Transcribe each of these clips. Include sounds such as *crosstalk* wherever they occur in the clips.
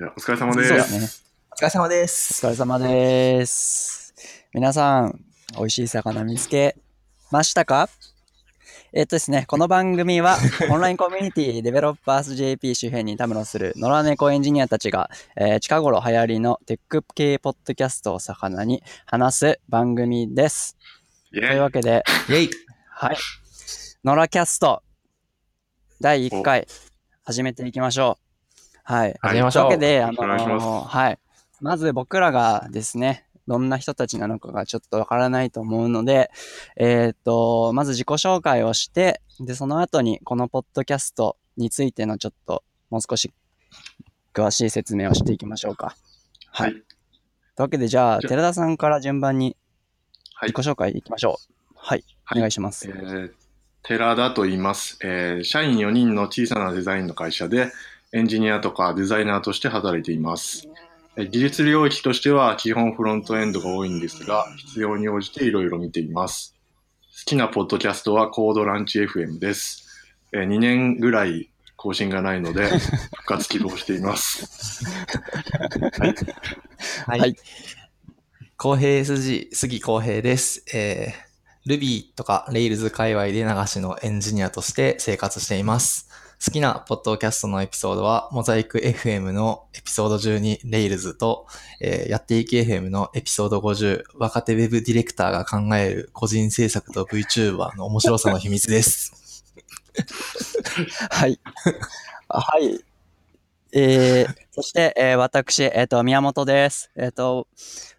じゃあお疲れ様です。ですね。お疲れ様でおす。疲れ様です。皆さん、美味しい魚見つけましたか？えっとですね、この番組は、*laughs* オンラインコミュニティデベロッパーズ JP 周辺にたむろする野良猫エンジニアたちが、えー近頃流行りのテック系ポッドキャストを魚に話す番組です。というわけで、イェイはい。野良キャスト、第1回、始めていきましょう。はい。始めましょうというわけで、あのはい。まず僕らがですね、どんな人たちなのかがちょっとわからないと思うので、えっ、と、まず自己紹介をして、で、その後にこのポッドキャストについてのちょっと、もう少し詳しい説明をしていきましょうか。はい。というわけで、じゃあ、寺田さんから順番にはい自己紹介いきましょう。はい。はいお願いします。えー、寺田と言います、えー。社員4人の小さなデザインの会社で、エンジニアとかデザイナーとして働いています。えー技術領域としては基本フロントエンドが多いんですが、必要に応じていろいろ見ています。好きなポッドキャストはコードランチ FM です。えー、2年ぐらい更新がないので、*laughs* 復活希望しています。はい。ははいい。公平筋、杉公平です。えー、Ruby とか Rails 界隈で流しのエンジニアとして生活しています。好きなポッドキャストのエピソードは、モザイク FM のエピソード12 Rails と、えーやっていき FM のエピソード50若手ウェブディレクターが考える個人制作と VTuber の面白さの秘密です。*laughs* はい。はい。えー、そして、えー私、えっ、と、宮本です。えっ、と、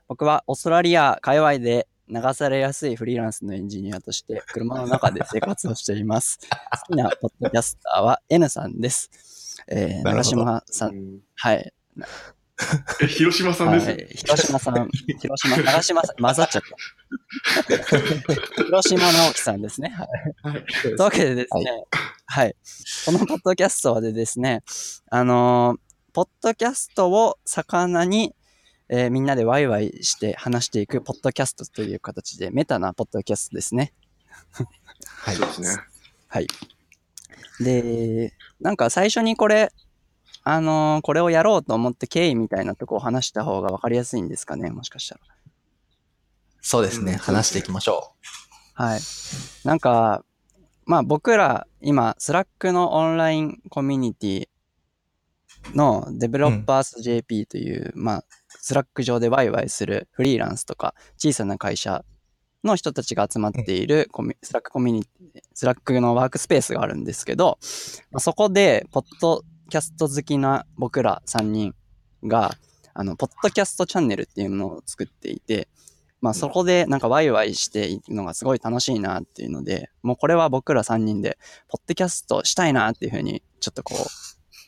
僕はオーストラリア界隈で流されやすいフリーランスのエンジニアとして、車の中で生活をしています。好きなポッドキャスターは N さんです。えー、長島さん、はい。え、*laughs* 広島さんです。はい、広島さん、広島、長島さん、混ざっちゃった。広島直樹さんですね。はい。はい。というわけでですね、はい。このポッドキャストでですね、あのーポッドキャストを魚に、えーみんなでワイワイして話していくポッドキャストという形で、メタなポッドキャストですね。はいそうですね。はい。で、なんか最初にこれ、あのーこれをやろうと思って経緯みたいなとこを話した方が分かりやすいんですかね、もしかしたら。そうですね。うん話していきましょはい。なんか、まあ僕ら今、スラックのオンラインコミュニティのデベロッパース JP という、まあ、スラック上でワイワイするフリーランスとか小さな会社の人たちが集まっているコミスラックコミュニティ、スラックのワークスペースがあるんですけど、まあ、そこで、ポッドキャスト好きな僕ら3人が、あの、ポッドキャストチャンネルっていうのを作っていて、まあそこでなんかワイワイしていくのがすごい楽しいなっていうので、もうこれは僕ら3人で、ポッドキャストしたいなっていうふうに、ちょっとこう、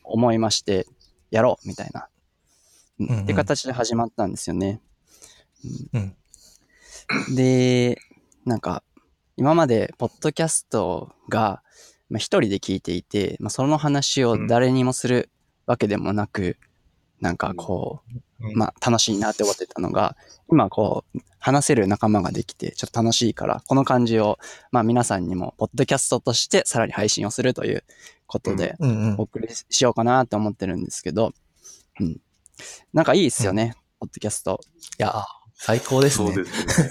思いまして、やろうみたいな、うんうんうんって形で始まったんですよね。う。うん。で、なんか、今までポッドキャストが、まあ、一人で聞いていて、まあ、その話を誰にもするわけでもなく、なんかこう、うんまあ楽しいなって思ってたのが、今こう、話せる仲間ができて、ちょっと楽しいから、この感じを、まあ皆さんにも、ポッドキャストとしてさらに配信をするということで、うんうんお。送りしようかなって思ってるんですけど、うん。なんかいいですよね、ポッドキャスト。いや、最高ですね。そうですね。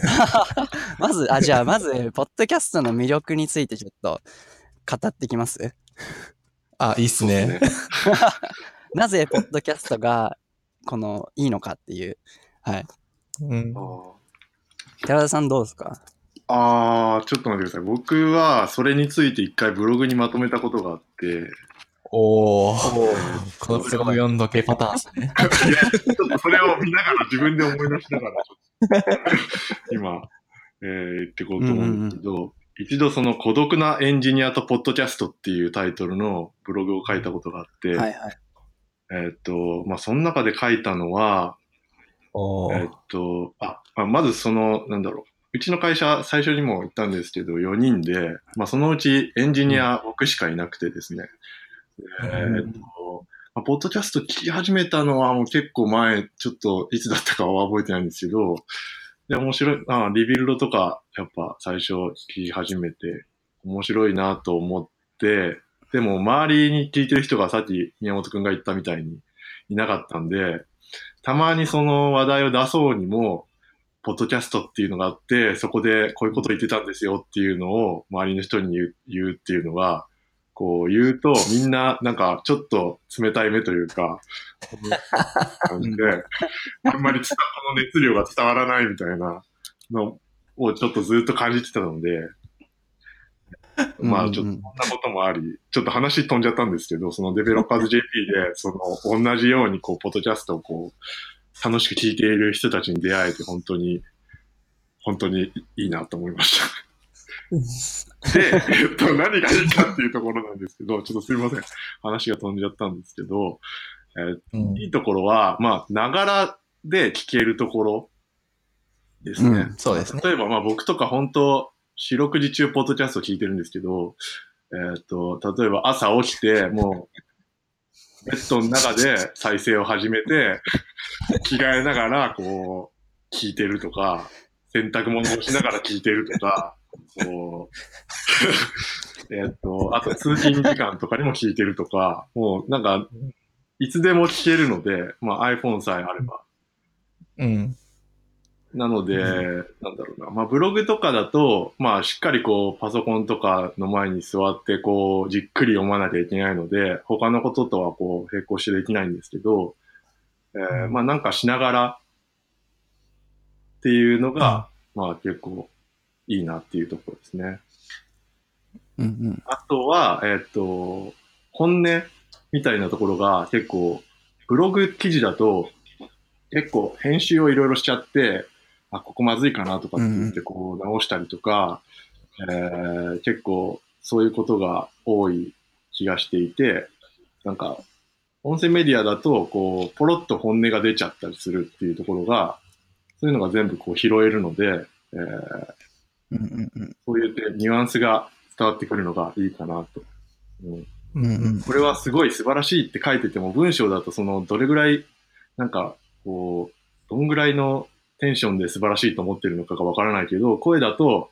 *laughs* まず、あ、じゃあまず、ポッドキャストの魅力についてちょっと語ってきます？あ、いいっすね。です *laughs* なぜ、ポッドキャストが、この、いいのかっていう。はい。うん寺田さんどうですか？あー、ちょっと待ってください。僕はそれについて一回ブログにまとめたことがあって、おー。このプログ読んどけパターンですね。いやちょっとそれを見ながら自分で思い出しながら、今、えー言っていこうと思うんですけど、一度その孤独なエンジニアとポッドキャストっていうタイトルのブログを書いたことがあって、はいはい。えーっと、まあ、その中で書いたのは、えーっ。と、あ、まあまずその、なんだろう。うちの会社、最初にも言ったんですけど、4人で、まあ、そのうちエンジニア僕しかいなくてですね。えーっと、まあ、ポッドキャスト聞き始めたのはもう結構前、ちょっといつだったかは覚えてないんですけど、で、面白い、あリビルドとか、やっぱ最初聞き始めて、面白いなと思って、でも周りに聞いてる人がさっき宮本くんが言ったみたいに、いなかったんで、たまにその話題を出そうにも、ポッドキャストっていうのがあって、そこでこういうこと言ってたんですよっていうのを周りの人に言う言うっていうのが、こう言うとみんななんかちょっと冷たい目というか、感じで、あんまり伝この熱量が伝わらないみたいなのをちょっとずっと感じてたので、まあちょっとそんなこともあり、ちょっと話飛んじゃったんですけど、そのデベロッパーズ JP で、*laughs* その同じようにこう、ポッドキャストをこう、楽しく聞いている人たちに出会えて、本当に、本当にいいなと思いました。で、えっと、何がいいかっていうところなんですけど、ちょっとすいません。話が飛んじゃったんですけど、えーうんいいところは、まあ、ながらで聞けるところですね。うんそうですね。例えば、まあ僕とか本当、四六時中ポッドキャスト聞いてるんですけど、えっ、と、例えば朝起きて、もう、ベッドの中で再生を始めて、着替えながら、こう、聞いてるとか、洗濯物をしながら聞いてるとか、こう、*laughs* えっと、あと通勤時間とかにも聞いてるとか、もうなんか、いつでも聞けるので、まあ iPhone さえあれば、うん。なので、うなんだろうな。まあ、ブログとかだと、まあ、しっかりこう、パソコンとかの前に座って、こう、じっくり読まなきゃいけないので、他のこととはこう、並行してできないんですけど、えーまあ、なんかしながらっていうのが、まあ、結構いいなっていうところですね。うんうん。あとは、えっ、と、本音みたいなところが結構、ブログ記事だと、結構編集をいろいろしちゃって、あ、ここまずいかなとかって言ってこう直したりとか、えー結構そういうことが多い気がしていて、なんか、音声メディアだと、こう、ポロッと本音が出ちゃったりするっていうところが、そういうのが全部こう拾えるので、えーうんうんうん。そういうニュアンスが伝わってくるのがいいかなと。うんううんうん。これはすごい素晴らしいって書いてても、文章だとその、どれぐらい、なんか、こう、どんぐらいのテンションで素晴らしいと思ってるのかがわからないけど、声だと、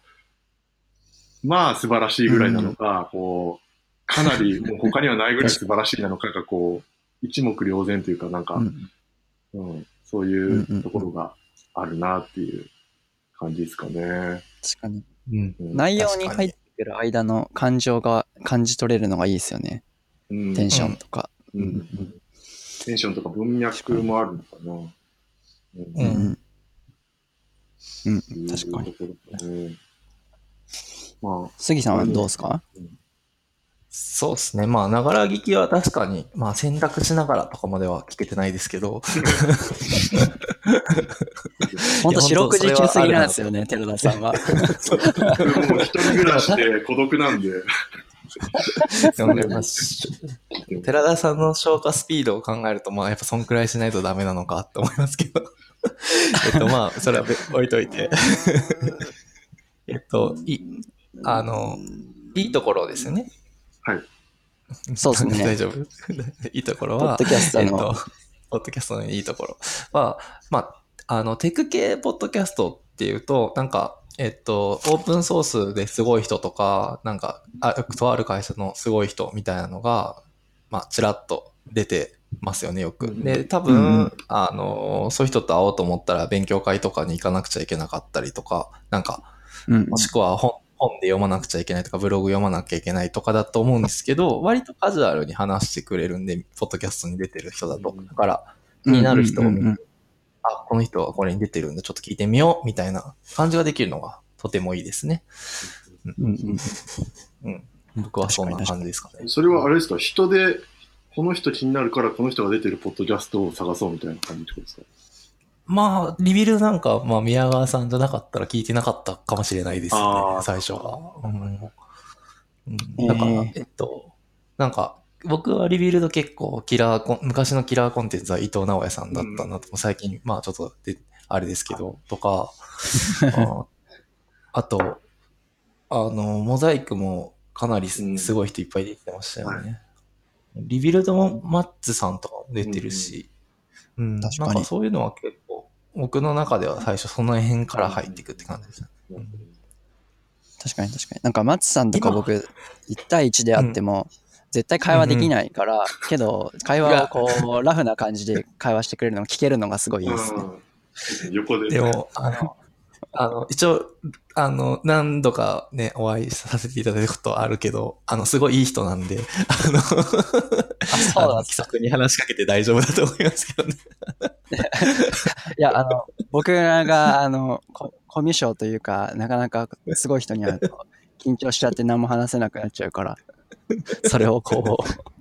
まあ素晴らしいぐらいなのか、こう、かなりもう他にはないぐらい素晴らしいなのかが、こう、一目瞭然というか、なんか、うんうん、そういうところがあるなっていう感じですかね。確かに。うん。うん内容に入ってくる間の感情が感じ取れるのがいいですよね。うんテンションとか。うんうんテンションとか文脈もあるのかな。うんううんん。うん。確かに。に。まあ、杉さんはどうですか？そうですね。まあ、ながら聞きは確かに、まあ、選択しながらとかまでは聞けてないですけど、*laughs* 本当四六時中すぎなんですよね、寺田さんは。僕も一人暮らしで孤独なんで。寺田さんの消化スピードを考えると、まあ、やっぱそんくらいしないとダメなのかって思いますけど。*laughs* えっと、まあ、それは別置いといて。えっと、い、あの、いいところですよね。はい。そうですね *laughs* 大丈夫。*laughs* いいところは、ポッドキャストのえっと、ポッドキャストのいいところは、まあ、あの、テク系ポッドキャストっていうと、なんか、えっと、オープンソースですごい人とか、なんか、あとある会社のすごい人みたいなのが、まあ、ちらっと出てますよね、よく。で、多分、あの、そういう人と会おうと思ったら勉強会とかに行かなくちゃいけなかったりとか、なんか、うんもしくは本本で読まなくちゃいけないとか、ブログ読まなきゃいけないとかだと思うんですけど、割とカジュアルに話してくれるんで、ポッドキャストに出てる人だと。だから、気になる人を見うんうんうんあ、この人はこれに出てるんで、ちょっと聞いてみよう、みたいな感じができるのがとてもいいですね。うんうんうん。僕はそんな感じですかね。それはあれですか？人で、この人気になるからこの人が出てるポッドキャストを探そうみたいな感じってことですか？まあ、リビルなんか、まあ、宮川さんじゃなかったら聞いてなかったかもしれないですね最初は。うん。だから、えっと、なんか、僕はリビルド結構キラーコン、昔のキラーコンテンツは伊藤直也さんだったなと、最近、まあちょっとで、あれですけど、とか、*laughs* ああと、あの、モザイクもかなりすうんすごい人いっぱい出てましたよね。はリビルドもマッツさんとかも出てるし、うん、確かに。なんかそういうのは結構、僕の中では最初その辺から入っていくって感じですね。うん確かに確かに。なんか松さんとか今僕、1対1であっても、絶対会話できないから、けど、会話をこう、ラフな感じで会話してくれるのを聞けるのがすごいいいですね。うん横でね。でも、あの、あの、一応、あの、何度かね、お会いさせていただいたことあるけど、あの、すごいいい人なんで、あの、あの気さくに話しかけて大丈夫だと思いますけどね。*laughs* いや、あの、僕らが、あの、ココミュ障というか、なかなかすごい人に会うと、緊張しちゃって何も話せなくなっちゃうから、それをこう、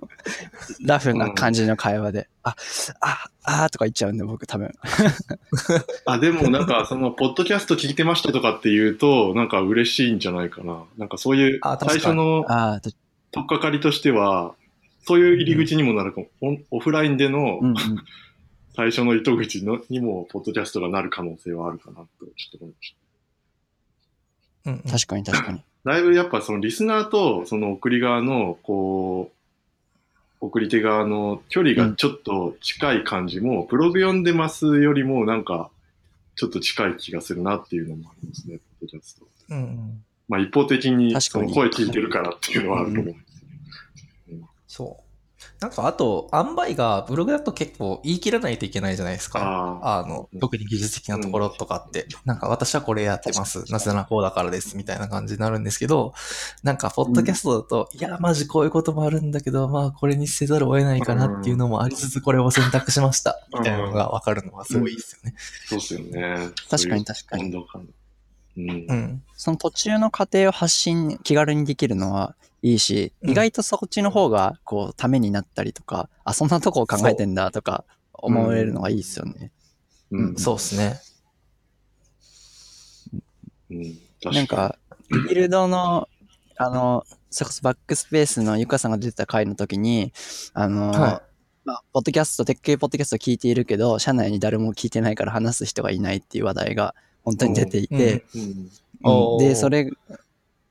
ラフな感じの会話で、あ、あ、あーとか言っちゃうんで、僕多分。*laughs* あ、でもなんか、その、ポッドキャスト聞いてましたとかって言うと、なんか嬉しいんじゃないかな。なんかそういう最初のと取っかかりとしては、そういう入り口にもなるかも。オンオフラインでのうんうん。*laughs* 最初の糸口のにも、ポッドキャストがなる可能性はあるかなと、ちょっと思いました。うんうん確かに確かに。だいぶやっぱそのリスナーとその送り側のこう送り手側の距離がちょっと近い感じも、ブログ読んでますよりもなんかちょっと近い気がするなっていうのもありますね、ポッドキャスト。うんうん。まあ一方的にその声聞いてるからっていうのはあると思うんですそう。なんか、あと、塩梅がブログだと結構言い切らないといけないじゃないですか。ああの、特に技術的なところとかって、なんか私はこれやってます。なぜならこうだからです。みたいな感じになるんですけど、なんか、ポッドキャストだと、いや、マジこういうこともあるんだけど、まあ、これにせざるを得ないかなっていうのもありつつ、これを選択しました。みたいなのがわかるのはすごいいいですよね。そうですよね。確かに確かに。うん。その途中の過程を発信、気軽にできるのはいいし、うん意外とそっちの方が、こう、ためになったりとか、あ、そんなとこを考えてんだとか、思えるのがいいですよね。うん。そうですね。うん。確なんか、リビルドの、あの、それこそバックスペースのゆかさんが出てた回の時に、あの、はまあ、ポッドキャスト、テック系ポッドキャスト聞いているけど、社内に誰も聞いてないから話す人がいないっていう話題が本当に出ていて、うん。で、それ、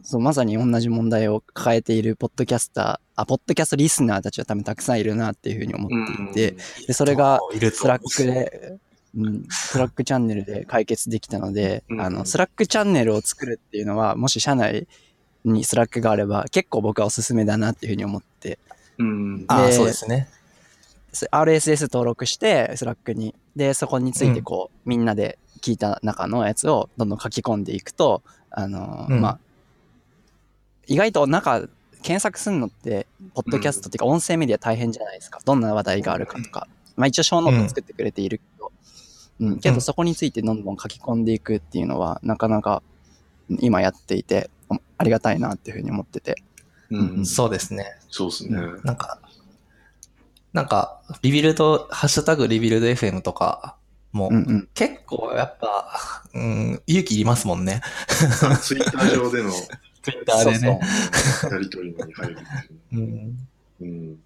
そう、まさに同じ問題を抱えているポッドキャスター、あ、ポッドキャストリスナーたちは多分たくさんいるなっていうふうに思っていて、で、それが、いるとスラックで、うん、スラックチャンネルで解決できたので、うんあの、スラックチャンネルを作るっていうのは、もし社内にスラックがあれば、結構僕はおすすめだなっていうふうに思って、うん。あそうですね。そ RSS 登録して、スラックに、で、そこについてこう、みんなで聞いた中のやつをどんどん書き込んでいくと、あの、うん。まあ、意外と中、検索するのって、ポッドキャストっていうか音声メディア大変じゃないですか。どんな話題があるかとか。まあ一応ショーノート作ってくれているけど、うん、けうんどそこについてどんどん書き込んでいくっていうのは、なかなか今やっていて、ありがたいなっていうふうに思ってて。うん。そうですね。そうですね。なんか、なんか、リビルド、ハッシュタグリビルド FM とかも、うんうん。結構やっぱ、うん、勇気いりますもんね。ツイッター上でのツイッターでね。やりとりに入るううん。うん。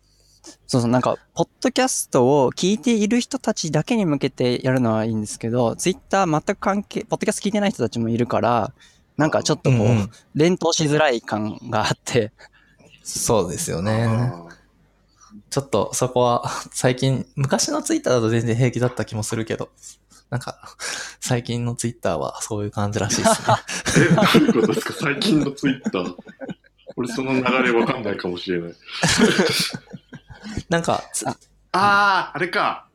そうそう、なんか、ポッドキャストを聞いている人たちだけに向けてやるのはいいんですけど、ツイッター全く関係、ポッドキャスト聞いてない人たちもいるから、なんかちょっとこう、うんうん連投しづらい感があって、そうですよね。あちょっとそこは最近、昔のツイッターだと全然平気だった気もするけど、なんか、最近のツイッターはそういう感じらしいですね。ー *laughs* え、どういうことですか？最近のツイッター。俺その流れわかんないかもしれない。なんか、つあああ、あれか。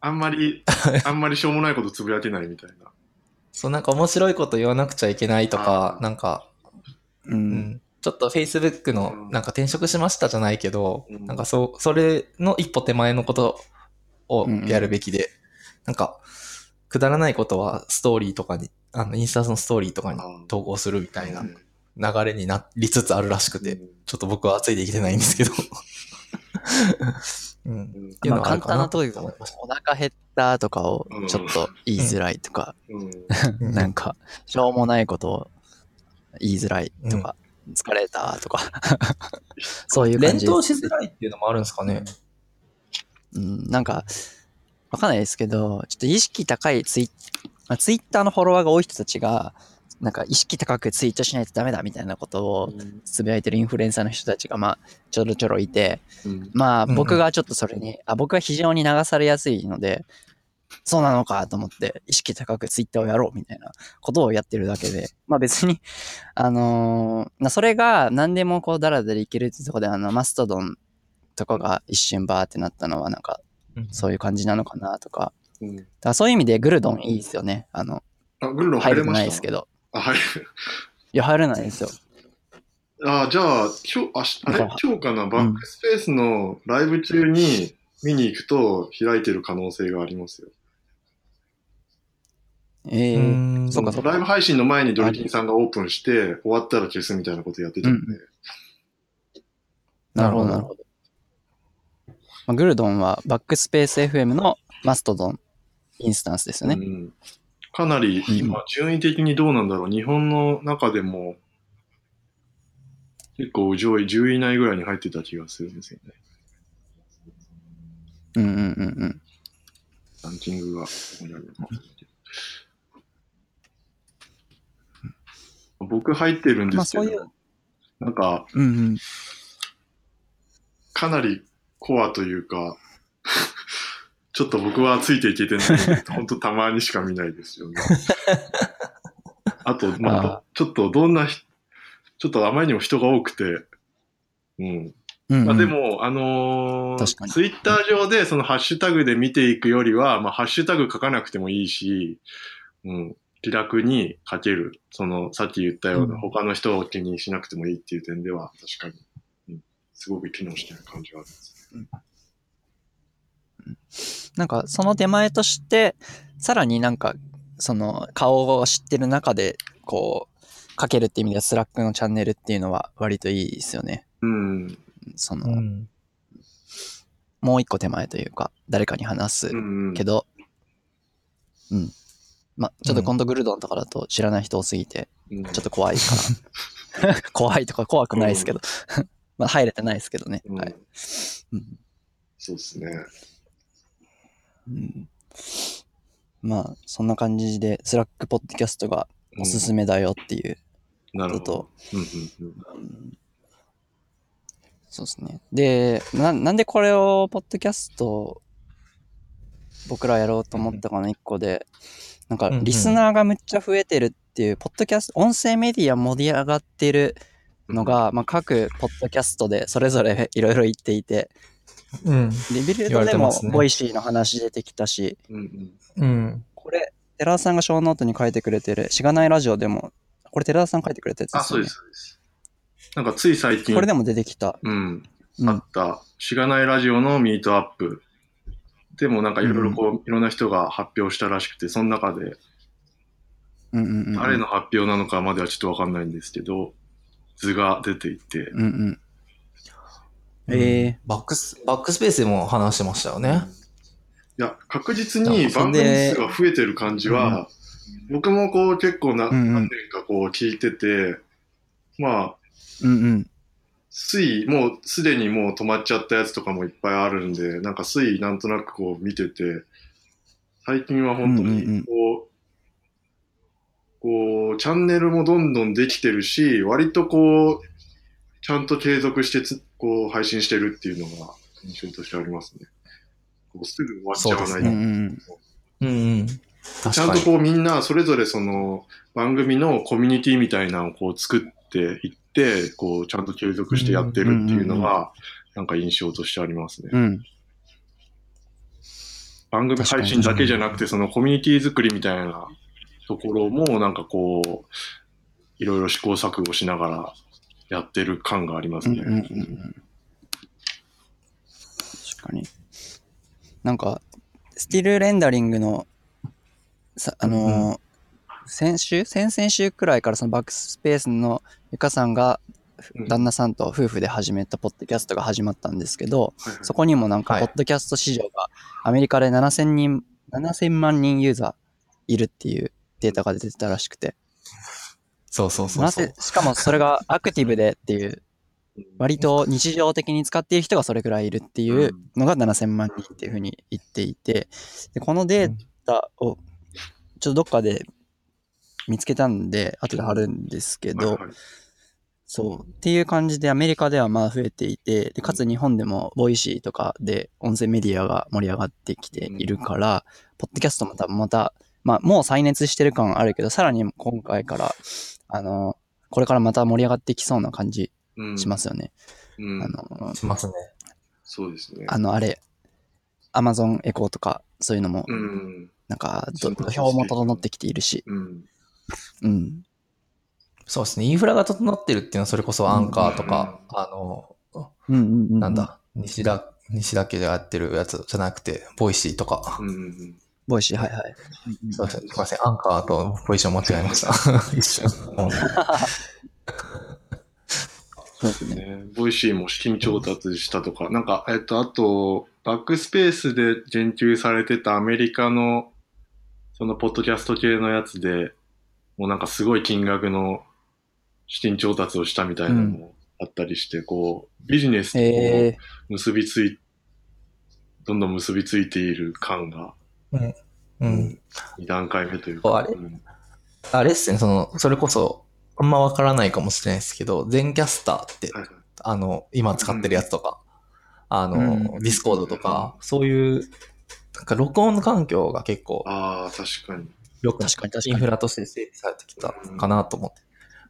あんまり、あんまりしょうもないことつぶやけないみたいな。そうなんか面白いこと言わなくちゃいけないとかなんか、う。うんん、ちょっと Facebook のうんなんか転職しましたじゃないけど、うんなんかそう、それの一歩手前のことをやるべきで、なんか、くだらないことはストーリーとかに、あの、インスタのストーリーとかに投稿するみたいなうん。流れになりつつあるらしくて、ちょっと僕はついていけてないんですけど。*laughs* うん。まあ簡単なとこで思いました。お腹減ったとかをちょっと言いづらいとか、うん。うん。なんか、しょうもないことを言いづらいとか、疲れたとか、*laughs* そういう感じ。連投しづらいっていうのもあるんですかね。うん、なんか、わかんないですけど、ちょっと意識高いツイッ、まあ、ツイッターのフォロワーが多い人たちが、なんか意識高くツイートしないとダメだみたいなことをつぶやいてるインフルエンサーの人たちが、まあ、ちょろちょろいて、うん。まあ、僕がちょっとそれに、あ、僕は非常に流されやすいので、そうなのかと思って、意識高くツイッターをやろうみたいなことをやってるだけで、まあ別に、あのそれが何でもこうダラダラいけるってとこで、あの、マストドンとかが一瞬バーってなったのはなんか、そういう感じなのかなとか、うん。だからそういう意味でグルドンいいですよね。あの、あ、グルロン入れないですけど。あ、はい。いや、入れないですよ。あ、じゃあ、今日、あしあれ？今日かな、バックスペースのライブ中に見に行くと開いてる可能性がありますよ。ええうんそうかそうかライブ配信の前にドリキンさんがオープンして、終わったら消すみたいなことやってたんで。なるほど、なるほなるほど。まあ、グルドンはバックスペース FM のマストドンインスタンスですよね。うんかなりうん今、順位的にどうなんだろう。日本の中でも、結構上位10位以内ぐらいに入ってた気がするんですよね。うんうんうんうん。ランキングがここにあるのか僕入ってるんですけど、まあそういうなんか、うんうん。かなりコアというか、*laughs* ちょっと僕はついていけてないので、本当たまにしか見ないですよね。あと、まああ、ちょっとどんなひ、ちょっとあまりにも人が多くて、うん。うんうん。まあ、で、も、あの確かに。ツイッター上でそのハッシュタグで見ていくよりは、まあ、ハッシュタグ書かなくてもいいし、うん、気楽に書ける。その、さっき言ったような、うん。他の人を気にしなくてもいいっていう点では、確かに、うん、すごく機能してる感じがあるんですね。なんかその手前として、さらになんか、その顔を知ってる中で、こう、書けるって意味ではスラックのチャンネルっていうのは割といいですよね。うん。その、うん。もう一個手前というか、誰かに話すうんうん。けど、うん。まあ、ちょっとコントグルドンとかだと知らない人多すぎて、うん、ちょっと怖いから。*laughs* 怖いとか怖くないですけど。まあ入れてないですけどね。うんはい。うんそうですね。うんまあ、そんな感じで、スラックポッドキャストがおすすめだよっていうなるほどことと。、うんうんうんうんそうですね。でな、なんでこれを、ポッドキャスト、僕らやろうと思ったかの一個で、なんか、リスナーがむっちゃ増えてるっていう、ポッドキャスト、音声メディア盛り上がってるのが、まあ、各ポッドキャストでそれぞれ *laughs* いろいろ言っていて、うん。リビルドでもボイシーの話出てきたし、うんうんうん。これ、寺田さんが Show Note に書いてくれてる、しがないラジオでも、これ寺田さん書いてくれたやつであ、すよねそうです、。そうです。なんかつい最近、これでも出てきた。うん、うんあった、しがないラジオのミートアップ。でもなんかいろいろこう、いろんな人が発表したらしくて、その中で、うんうんうん。誰の発表なのかまではちょっとわかんないんですけど、図が出ていて、うんうん。ええバックス、バックスペースでも話してましたよね。いや、確実にあそ番んで組数が増えてる感じは、僕もこう結構な、うんうん何年かこう聞いてて、まあ、うんうん。推移、もうすでにもう止まっちゃったやつとかもいっぱいあるんで、なんか推移なんとなくこう見てて、最近は本当うんうんうんにこう、チャンネルもどんどんできてるし、割とこう、ちゃんと継続してつこう配信してるっていうのが印象としてありますね。こうすぐ終わっちゃわない。うんうんうんうん。確かに。ちゃんとこうみんなそれぞれその番組のコミュニティみたいなのをこう作っていって、こうちゃんと継続してやってるっていうのが、なんか印象としてありますね。うん。うん。番組配信だけじゃなくて、そのコミュニティ作りみたいなところも、なんかこう、いろいろ試行錯誤しながらやってる感がありますね。うんうんうんうん。確かに。なんか、スティルレンダリングの、さあのー先週？先々週くらいからそのバックスペースのゆかさんがうん旦那さんと夫婦で始めたポッドキャストが始まったんですけど、はいはいそこにもなんか、はいポッドキャスト市場がアメリカで7000人、7000万人ユーザーいるっていうデータが出てたらしくて、そうそうそうそう。なぜ。しかもそれがアクティブでっていう、割と日常的に使っている人がそれくらいいるっていうのが7000万人っていうふうに言っていて、でこのデータをちょっとどっかで見つけたんで、後で貼るんですけど、そう。っていう感じでアメリカではまあ増えていて、でかつ日本でもボイシーとかで音声メディアが盛り上がってきているから、ポッドキャストも多分また、まあもう再熱してる感あるけど、さらに今回から、あの、これからまた盛り上がってきそうな感じうんしますよね。うんあの、しますね。そうですね。あの、あれ、アマゾンエコーとか、そういうのも、うん。なんかど、そう土俵も整ってきているし、うん。うん。そうですね。インフラが整ってるっていうのはそれこそアンカーとか、あの、うんうんうん。なん。だ、西田、西田家でやってるやつじゃなくて、ボイシーとか。うんうんボイシー、はいはい。そうですね。すいません。アンカーとポジション間違えました。*laughs* 一瞬。うんそうですね。ね、ボイシーも資金調達したとか、なんか、えっと、あと、バックスペースで言及されてたアメリカの、その、ポッドキャスト系のやつで、もうなんかすごい金額の資金調達をしたみたいなのもあったりして、こう、ビジネスとえ結びつい、どんどん結びついている感が、うん。2段階目というか。あれうんあれっすね、その、それこそ、あんまわからないかもしれないですけど、 Zencastr って、はいはいあの、今使ってるやつとか、あの、うんディスコードとか、そういう、なんか録音環境が結構、ああ、確かに。よく確かに確かにインフラとして整備されてきたかなと思って。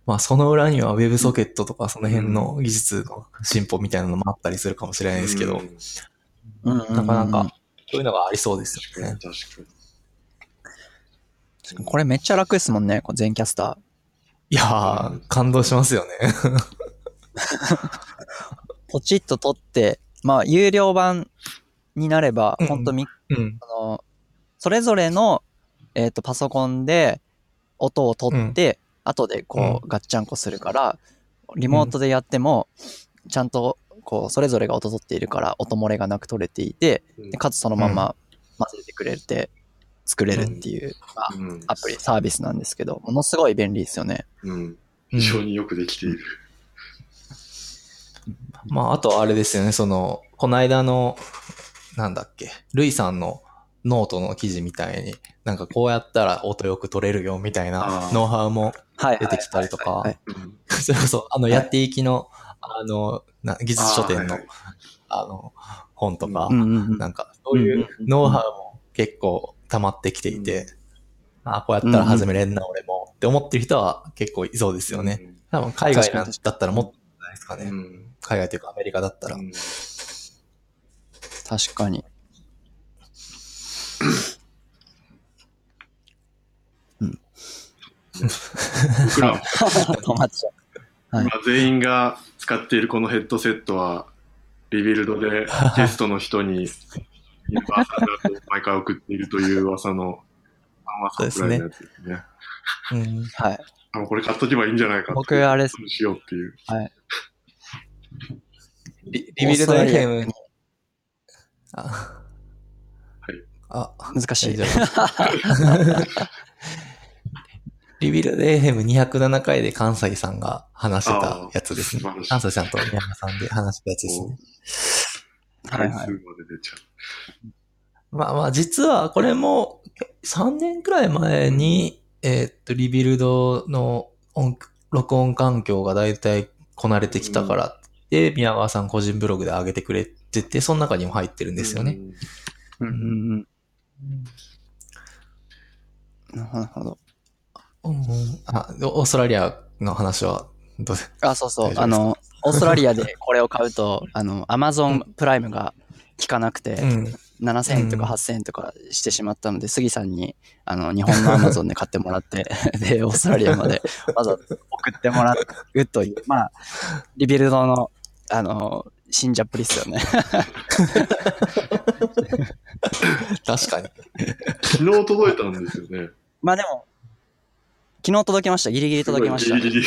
まあ、その裏には WebSocket とかその辺の技術の進歩みたいなのもあったりするかもしれないですけど、うんー。うんうんうんなかなか、そういうのがありそうですよね確かに、。確かに。これめっちゃ楽ですもんね、この全キャスター。いやー、感動しますよね。*laughs* ポチッと取って、まあ、有料版になれば、うん本当み、うん。あの、それぞれの、えっ、と、パソコンで音を取って、後でこう、ガッチャンコするから、リモートでやっても、ちゃんと、こう、それぞれが音取っているから、音漏れがなく取れていて、うん。でかつそのまま混ぜてくれて、作れるっていう、まあうん。アプリ、サービスなんですけど、ものすごい便利ですよね。うん。非常によくできている。*laughs* まあ、あとあれですよね、その、この間の、なんだっけ、ルイさんのノートの記事みたいに、なんかこうやったら音よく取れるよみたいあなー。ノウハウもはい。出てきたりとか。*laughs* それこそ、あの、い。やっていきの、あの、な技術書店のあーはいはい、あの、本とかう、んうんうんなんか、そういうノウハウも結構溜まってきていて、あこうやったら始めれんな、俺も、って思ってる人は結構いそうですよね。。多分海外なんだったらもっとないですかね。うん。海外というかアメリカだったら。うん確かに。僕ら、*laughs* 止まっちゃう。はい今全員が使っているこのヘッドセットは、リビルドで *laughs* ゲストの人に、ユニバーサルだと毎回送っているという噂の、サンワサプライのやつですね。うんはい。あのこれ買っとけばいいんじゃないかって僕あれですしようっていう。リリビルド FM あ、はい。あ、難しい。*laughs* リビルド FM207 回で関西さんが話してたやつですね。関西さんと宮川さんで話したやつですね。回数まで出ちゃまあまあ、実はこれも3年くらい前に、えーっと、リビルドの音録音環境がだいたいこなれてきたからって、宮川さん個人ブログで上げてくれてて、その中にも入ってるんう。ですよね。うんうん。なるほど。うんあ、オーストラリアの話はどうであ、そうそう。あの、オーストラリアでこれを買うと、*laughs* あの、アマゾンプライムが効かなくて、うん。7000円とかうん8000円とかしてしまったので、杉さんに、あの、日本のアマゾンで買ってもらって、*laughs* で、オーストラリアまでわざわざ送ってもらうという、まあ、リビルドの、あの、信者っぷりっすよね。確かに。昨日届いたんですよね。*laughs* まあでも、昨日届きました。ギリギリ届きました。ギリギリ。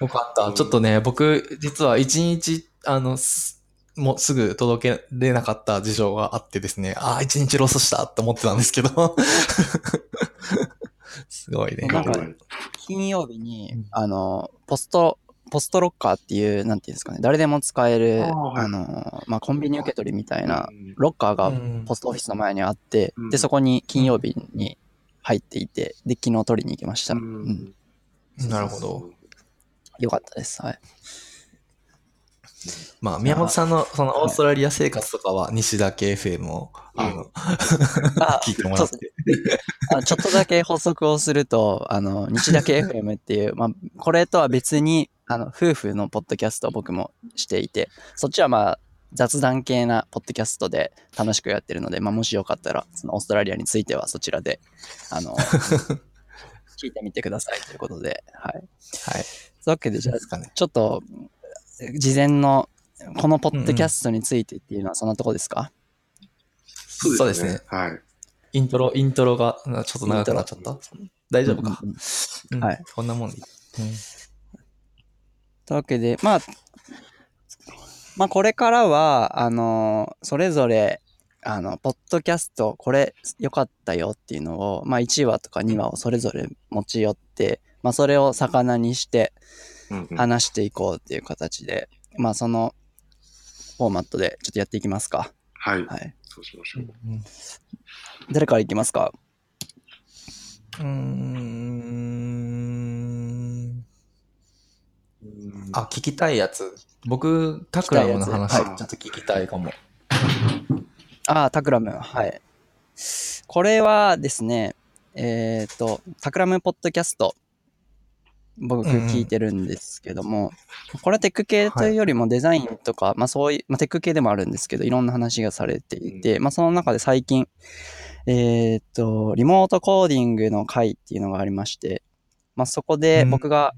よかった。ちょっとね、僕、実は一日、あの、すもうすぐ届けれなかった事情があってですね、ああ、一日ロスしたって思ってたんですけど。*laughs* すごいね。なんか金曜日にうん、あの、ポスト、ポストロッカーっていう、なんていうんですかね、誰でも使える、あーはいあの、まあ、コンビニ受け取りみたいなう、んロッカーがうんポストオフィスの前にあって、うんで、そこに金曜日に入っていて、で、昨日取りに行きました。ううんん。なるほど。よかったです。はい。まあ、宮本さんのそのオーストラリア生活とかは西田系 FM を、あの、あ *laughs* 聞いてもらって。あちょっとだけ補足をすると、あの、日だけ FM っていう、まあ、これとは別に、あの、夫婦のポッドキャストを僕もしていて、そっちはまあ、雑談系なポッドキャストで楽しくやってるので、まあ、もしよかったら、そのオーストラリアについてはそちらで、あの、*laughs* 聞いてみてくださいということで、はい。はい。というわけで、じゃあですかね。ちょっと、事前の、このポッドキャストについてっていうのはそんなとこですか、そうですね。はい。イントロ、イントロがちょっと長くなっちゃった？大丈夫か？うんうんうんうんはい。こんなもんでいい。うんというわけで、まあ、まあ、これからは、あのそれぞれ、あの、ポッドキャスト、これ良かったよっていうのを、まあ、1話とか2話をそれぞれ持ち寄って、まあ、それを魚にしてうんうん話していこうっていう形で、まあ、そのフォーマットでちょっとやっていきますか。はい。はい。そうしましょう。誰からいきますか？うーん。あ、聞きたいやつ。僕、タクラムの話、聞きたいちょっと聞きたいかも。*laughs* ああ、タクラム。はい。これはですね、えっ、と、タクラムポッドキャスト、僕うんうん聞いてるんですけども、これはテック系というよりもデザインとか、まあそういう、まあテック系でもあるんですけど、いろんな話がされていて、まあその中で最近、えっ、と、リモートコーディングの会っていうのがありまして、まあそこで僕が、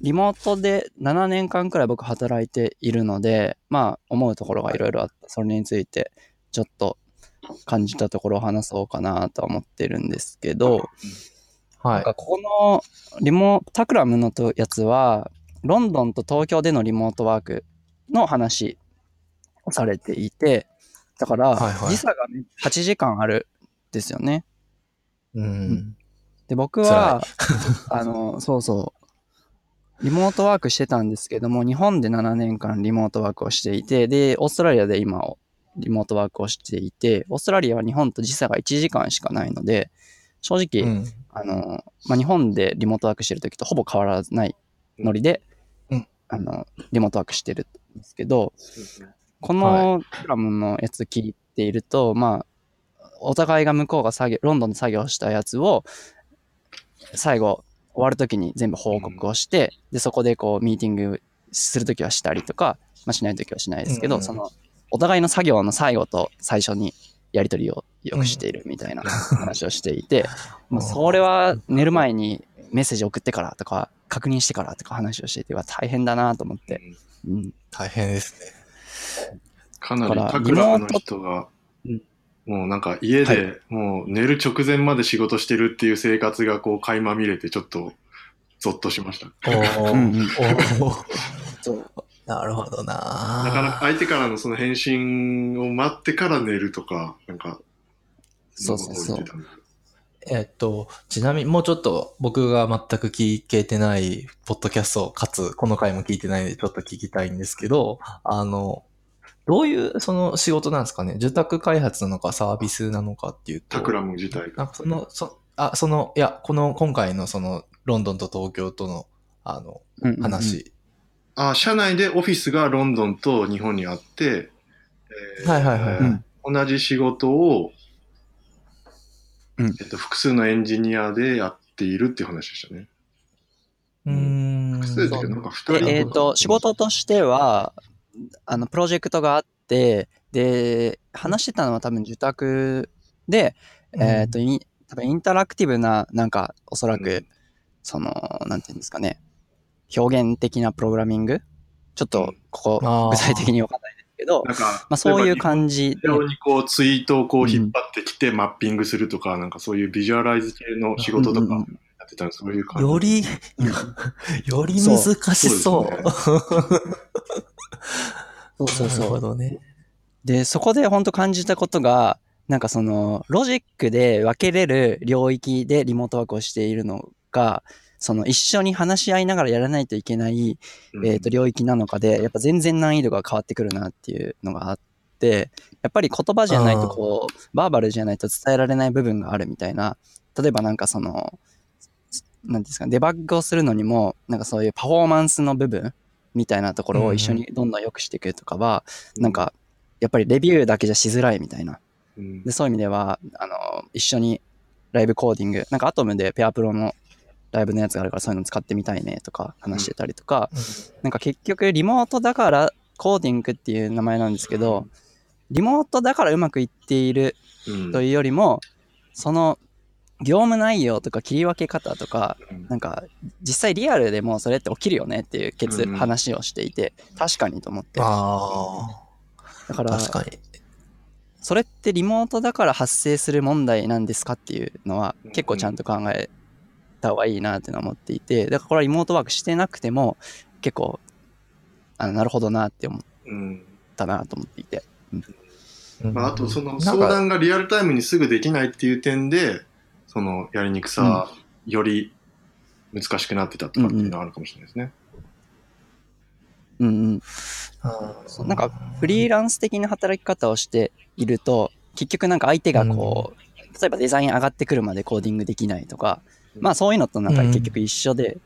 リモートで7年間くらい僕働いているので、まあ思うところがいろいろあって、それについてちょっと感じたところを話そうかなとは思ってるんですけど、はい。なんかこのリモタクラムのとやつは、ロンドンと東京でのリモートワークの話をされていて、だから時差がね8時間あるんですよね。うん。で、僕は、*laughs* あの、そうそう、リモートワークしてたんですけども、日本で7年間リモートワークをしていて、で、オーストラリアで今、リモートワークをしていて、オーストラリアは日本と時差が1時間しかないので、正直、うん。あの、まあ、日本でリモートワークしてる時とほぼ変わらないノリで、うん。あの、リモートワークしてるんですけど、このクラムのやつ聞いていると、まあ、お互いが向こうが作業、ロンドンで作業したやつを、最後、終わるときに全部報告をして、で、そこでこう、ミーティングするときはしたりとか、まあ、しないときはしないですけど、うん。うんその、お互いの作業の最後と最初にやりとりをよくしているみたいな話をしていて、*laughs* まあ、それは寝る前にメッセージ送ってからとか、確認してからとか話をしていて、大変だなと思って、うん、大変ですね。かなりタクラムの人がうん、もうなんか家はでもう寝る直前まで仕事してるっていう生活がこう垣間見れてちょっとゾッとしました。*laughs* なるほどな。なかなか相手からのその返信を待ってから寝るとか、なんか、そうそうそう。えっと、ちなみにもうちょっと僕が全く聞けてないポッドキャスト、かつこの回も聞いてないのでちょっと聞きたいんですけど、あの、どういうその仕事なんですかね？受託開発なのかサービスなのかっていうと。タクラム自体が。なんかその、そ、あ、その、いや、この、今回のその、ロンドンと東京との、あの、うんうんうん話。あ、社内でオフィスがロンドンと日本にあって、えーはいはいはい同じ仕事を、うんえっと、複数のエンジニアでやっているっていう話でしたね。うーん。複数だけど、なんか二人でえっ、と、仕事としては、あの、プロジェクトがあって、で、話してたのは多分受託で、えっ、と、多分インタラクティブな、なんか、おそらく、うんその、なんていうんですかね、表現的なプログラミングちょっと、ここ、具体的にわかんないですけど、なんか、まあ、そういう感じ非、常にこうツイートをこう引っ張ってきてマッピングするとか、なんかそういうビジュアライズ系の仕事とかやってたらそういう感じ。より、より難しそう。そうそうそうなるそう。ほどね。で、そこで本当感じたことが、なんかその、ロジックで分けれる領域でリモートワークをしているのが、その一緒に話し合いながらやらないといけない、うんえー、と領域なのかで、やっぱ全然難易度が変わってくるなっていうのがあって、やっぱり言葉じゃないとこう、バーバルじゃないと伝えられない部分があるみたいな、例えばなんかその、なんですか、デバッグをするのにも、なんかそういうパフォーマンスの部分みたいなところを一緒にどんどん良くしていくとかは、なんか、やっぱりレビューだけじゃしづらいみたいな。うん。で、そういう意味では、あの、一緒にライブコーディング、なんかアトムでペアプロのライブのやつがあるからそういうの使ってみたいねとか話してたりとか、なんか結局リモートだからコーディングっていう名前なんですけど、リモートだからうまくいっているうん。というよりも、その業務内容とか切り分け方とか、なんか実際リアルでもそれって起きるよねっていう結うん話をしていて、確かにと思って。ああ、だから、確かに。それってリモートだから発生する問題なんですかっていうのはうん結構ちゃんと考えた方がいいなっていうのは思っていて、だからこれはリモートワークしてなくても結構、あのなるほどなって思っうんたなと思っていて。まあ、あとその相談がリアルタイムにすぐできないっていう点でそのやりにくさ、より難しくなってたとかっていうのはあるかもしれないですね。うんうん。うんなんかフリーランス的な働き方をしていると、結局なんか相手がこう、例えばデザイン上がってくるまでコーディングできないとか、まあそういうのとなんか結局一緒で、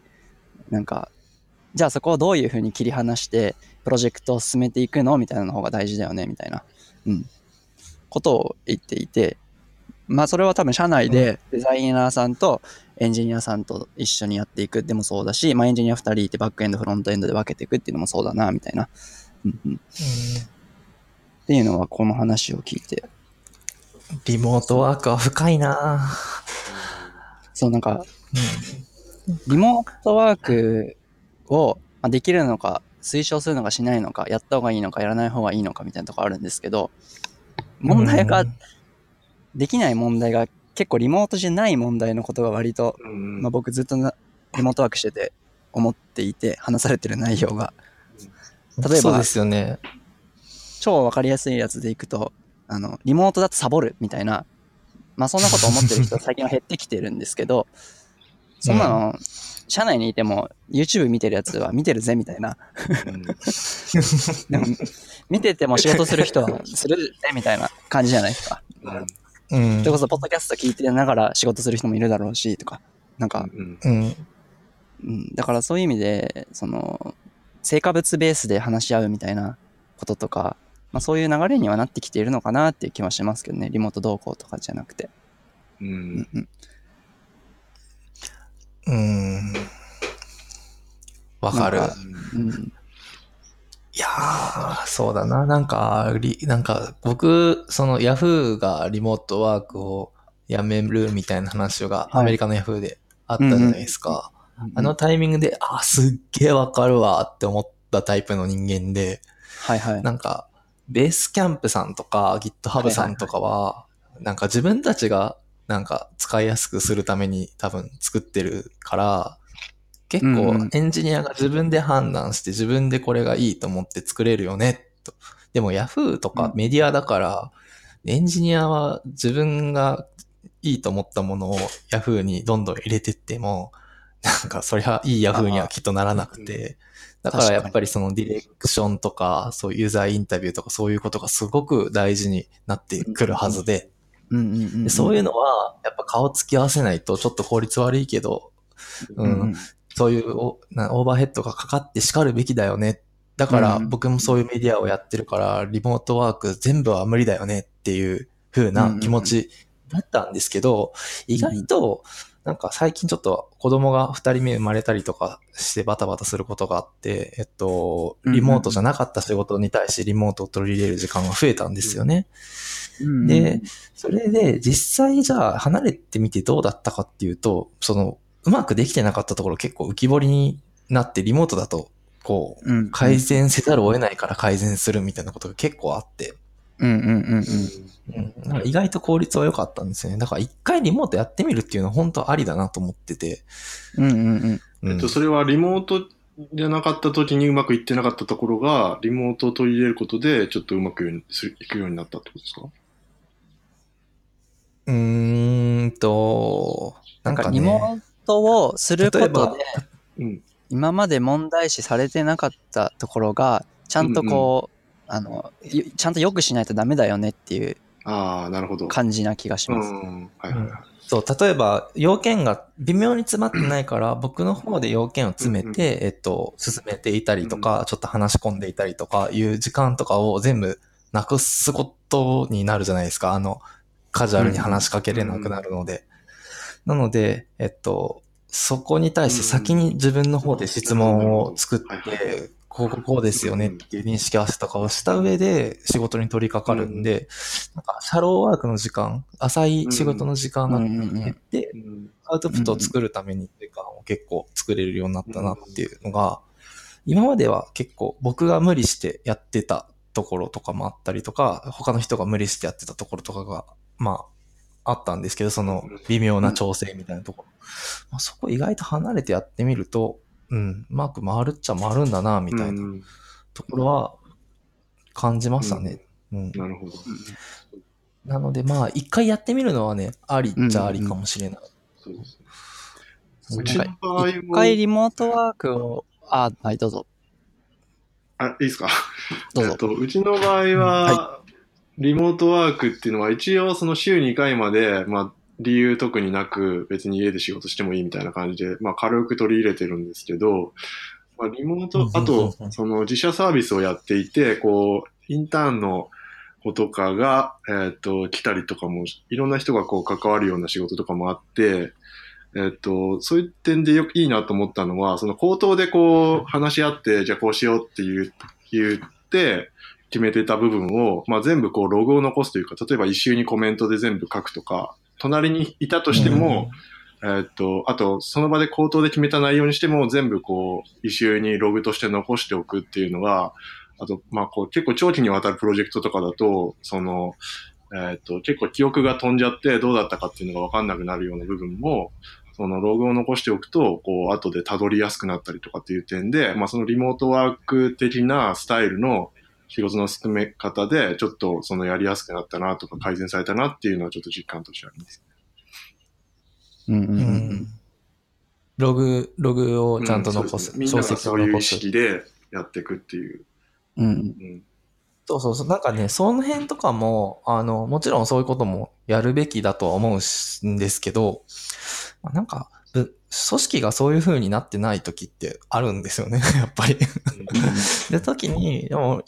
なんか、じゃあそこをどういうふうに切り離して、プロジェクトを進めていくのみたいなの方が大事だよね、みたいな、うん、ことを言っていて、まあそれは多分社内でデザイナーさんとエンジニアさんと一緒にやっていく。でもそうだし、まあエンジニア2人いてバックエンド、フロントエンドで分けていくっていうのもそうだな、みたいな。うんうん、っていうのはこの話を聞いて、リモートワークは深いな。そうなんか、リモートワークをまあできるのか、推奨するのかしないのか、やった方がいいのか、やらない方がいいのかみたいなとこあるんですけど、問題が、できない問題が結構リモートじゃない問題のことが割と、うんまあ、僕ずっとなリモートワークしてて思っていて、話されてる内容が、例えばそうですよね。超わかりやすいやつでいくと、あの、リモートだとサボるみたいな、まあそんなこと思ってる人 *laughs* 最近は減ってきてるんですけど、そんなの、社内にいても YouTube 見てるやつは見てるぜみたいな。うん *laughs* でも見てても仕事する人はするぜみたいな感じじゃないですか。うんそれこそ、ポッドキャスト聞いてながら仕事する人もいるだろうし、とか。なんか、うんうん。うん、だからそういう意味で、その、成果物ベースで話し合うみたいなこととか、まあそういう流れにはなってきているのかなっていう気はしますけどね。リモート同行とかじゃなくて。ううんんうん。うん。わかる。うん。いやー、そうだな。なんか、りなんか、僕、その Yahoo がリモートワークをやめるみたいな話がはいアメリカの Yahoo であったじゃないですか。あのタイミングで、あ、すっげえわかるわって思ったタイプの人間で、はいはい。なんか、ベースキャンプさんとか GitHub さんとかは、なんか自分たちがなんか使いやすくするために多分作ってるから、結構エンジニアが自分で判断して自分でこれがいいと思って作れるよね、と。でも Yahoo とかメディアだから、エンジニアは自分がいいと思ったものを Yahoo にどんどん入れてっても、なんかそりゃいい Yahoo にはきっとならなくて、だからやっぱりそのディレクションとか、そういうユーザーインタビューとかそういうことがすごく大事になってくるはずで、そういうのはやっぱ顔つき合わせないとちょっと効率悪いけど、ううんんそういうオーバーヘッドがかかって叱るべきだよね。だからうん僕もそういうメディアをやってるから、リモートワーク全部は無理だよねっていう風な気持ちだったんですけど、意外と、なんか最近ちょっと子供が二人目生まれたりとかしてバタバタすることがあって、えっと、うんリモートじゃなかった仕事に対してリモートを取り入れる時間が増えたんですよね。うんで、それで実際じゃあ離れてみてどうだったかっていうと、その、うまくできてなかったところ結構浮き彫りになってリモートだと、こう、うん改善せざるを得ないから改善するみたいなことが結構あって、うんうんうんうん。か意外と効率は良かったんですよね。だから一回リモートやってみるっていうのは本当ありだなと思ってて。うんうんうん。うんえっと、それはリモートじゃなかった時にうまくいってなかったところが、リモートを取り入れることで、ちょっとうまくいくようになったってことですか？うーんと、なんかね、リモートをすることで、うん。今まで問題視されてなかったところが、ちゃんとこう、あの、ゆちゃんと良くしないとダメだよねっていうああ、なるほど。感じな気がしうます。ん。はいはいはい。そう、例えば、要件が微妙に詰まってないから、僕の方で要件を詰めて、えっと、進めていたりとか、ちょっと話し込んでいたりとかいう時間とかを全部なくすことになるじゃないですか。あの、カジュアルに話しかけれなくなるので。なので、えっと、そこに対して先に自分の方で質問を作って、こうこうこうですよねっていう認識合わせとかをした上で仕事に取り掛かるんで、なんか、シャローワークの時間、浅い仕事の時間が減って、うん。アウトプットを作るために時間を結構作れるようになったなっていうのが、今までは結構僕が無理してやってたところとかもあったりとか、他の人が無理してやってたところとかが、まあ、あったんですけど、その微妙な調整みたいなところ。まあ、そこ意外と離れてやってみると、うん、うまく回るっちゃ回るんだな、みたいなうんところは感じましたね。うん。なるほど。なのでまあ、一回やってみるのはね、ありっちゃありかもしれない。そうううちの場合も一回リモートワークを、あ、はい、どうぞ。あ、いいですか？どうぞえっ。と、うちの場合は、リモートワークっていうのは一応その週2回まで、まあ、理由特になく別に家で仕事してもいいみたいな感じで、まあ、軽く取り入れてるんですけど、まあ、リモート、あと、んその自社サービスをやっていて、こう、インターンの子とかが、えっ、と、来たりとかも、いろんな人がこう関わるような仕事とかもあって、えっ、と、そういう点でよくいいなと思ったのは、その口頭でこう話し合って、じゃあこうしようって言って、決めてた部分を、まあ、全部こうログを残すというか、例えば一周にコメントで全部書くとか、隣にいたとしても、えーっと、あと、その場で口頭で決めた内容にしても、全部こう、一周にログとして残しておくっていうのが、あと、まあ、こう、結構長期にわたるプロジェクトとかだと、その、えーっと、結構記憶が飛んじゃって、どうだったかっていうのがわかんなくなるような部分も、そのログを残しておくと、こう、後で辿りやすくなったりとかっていう点で、まあ、そのリモートワーク的なスタイルの仕事の進め方で、ちょっとそのやりやすくなったなとか改善されたなっていうのはちょっと実感としてあります。うんうんうん。ログ、ログをちゃんと残す。うんそうですねみんなが小説そういう意を残す。識でやっていくっていう。うんうんそうそうそう。なんかね、その辺とかも、あの、もちろんそういうこともやるべきだとは思うんですけど、まあなんか、ぶ組織がそういう風になってない時ってあるんですよね、*laughs* やっぱり。で、時に、でも、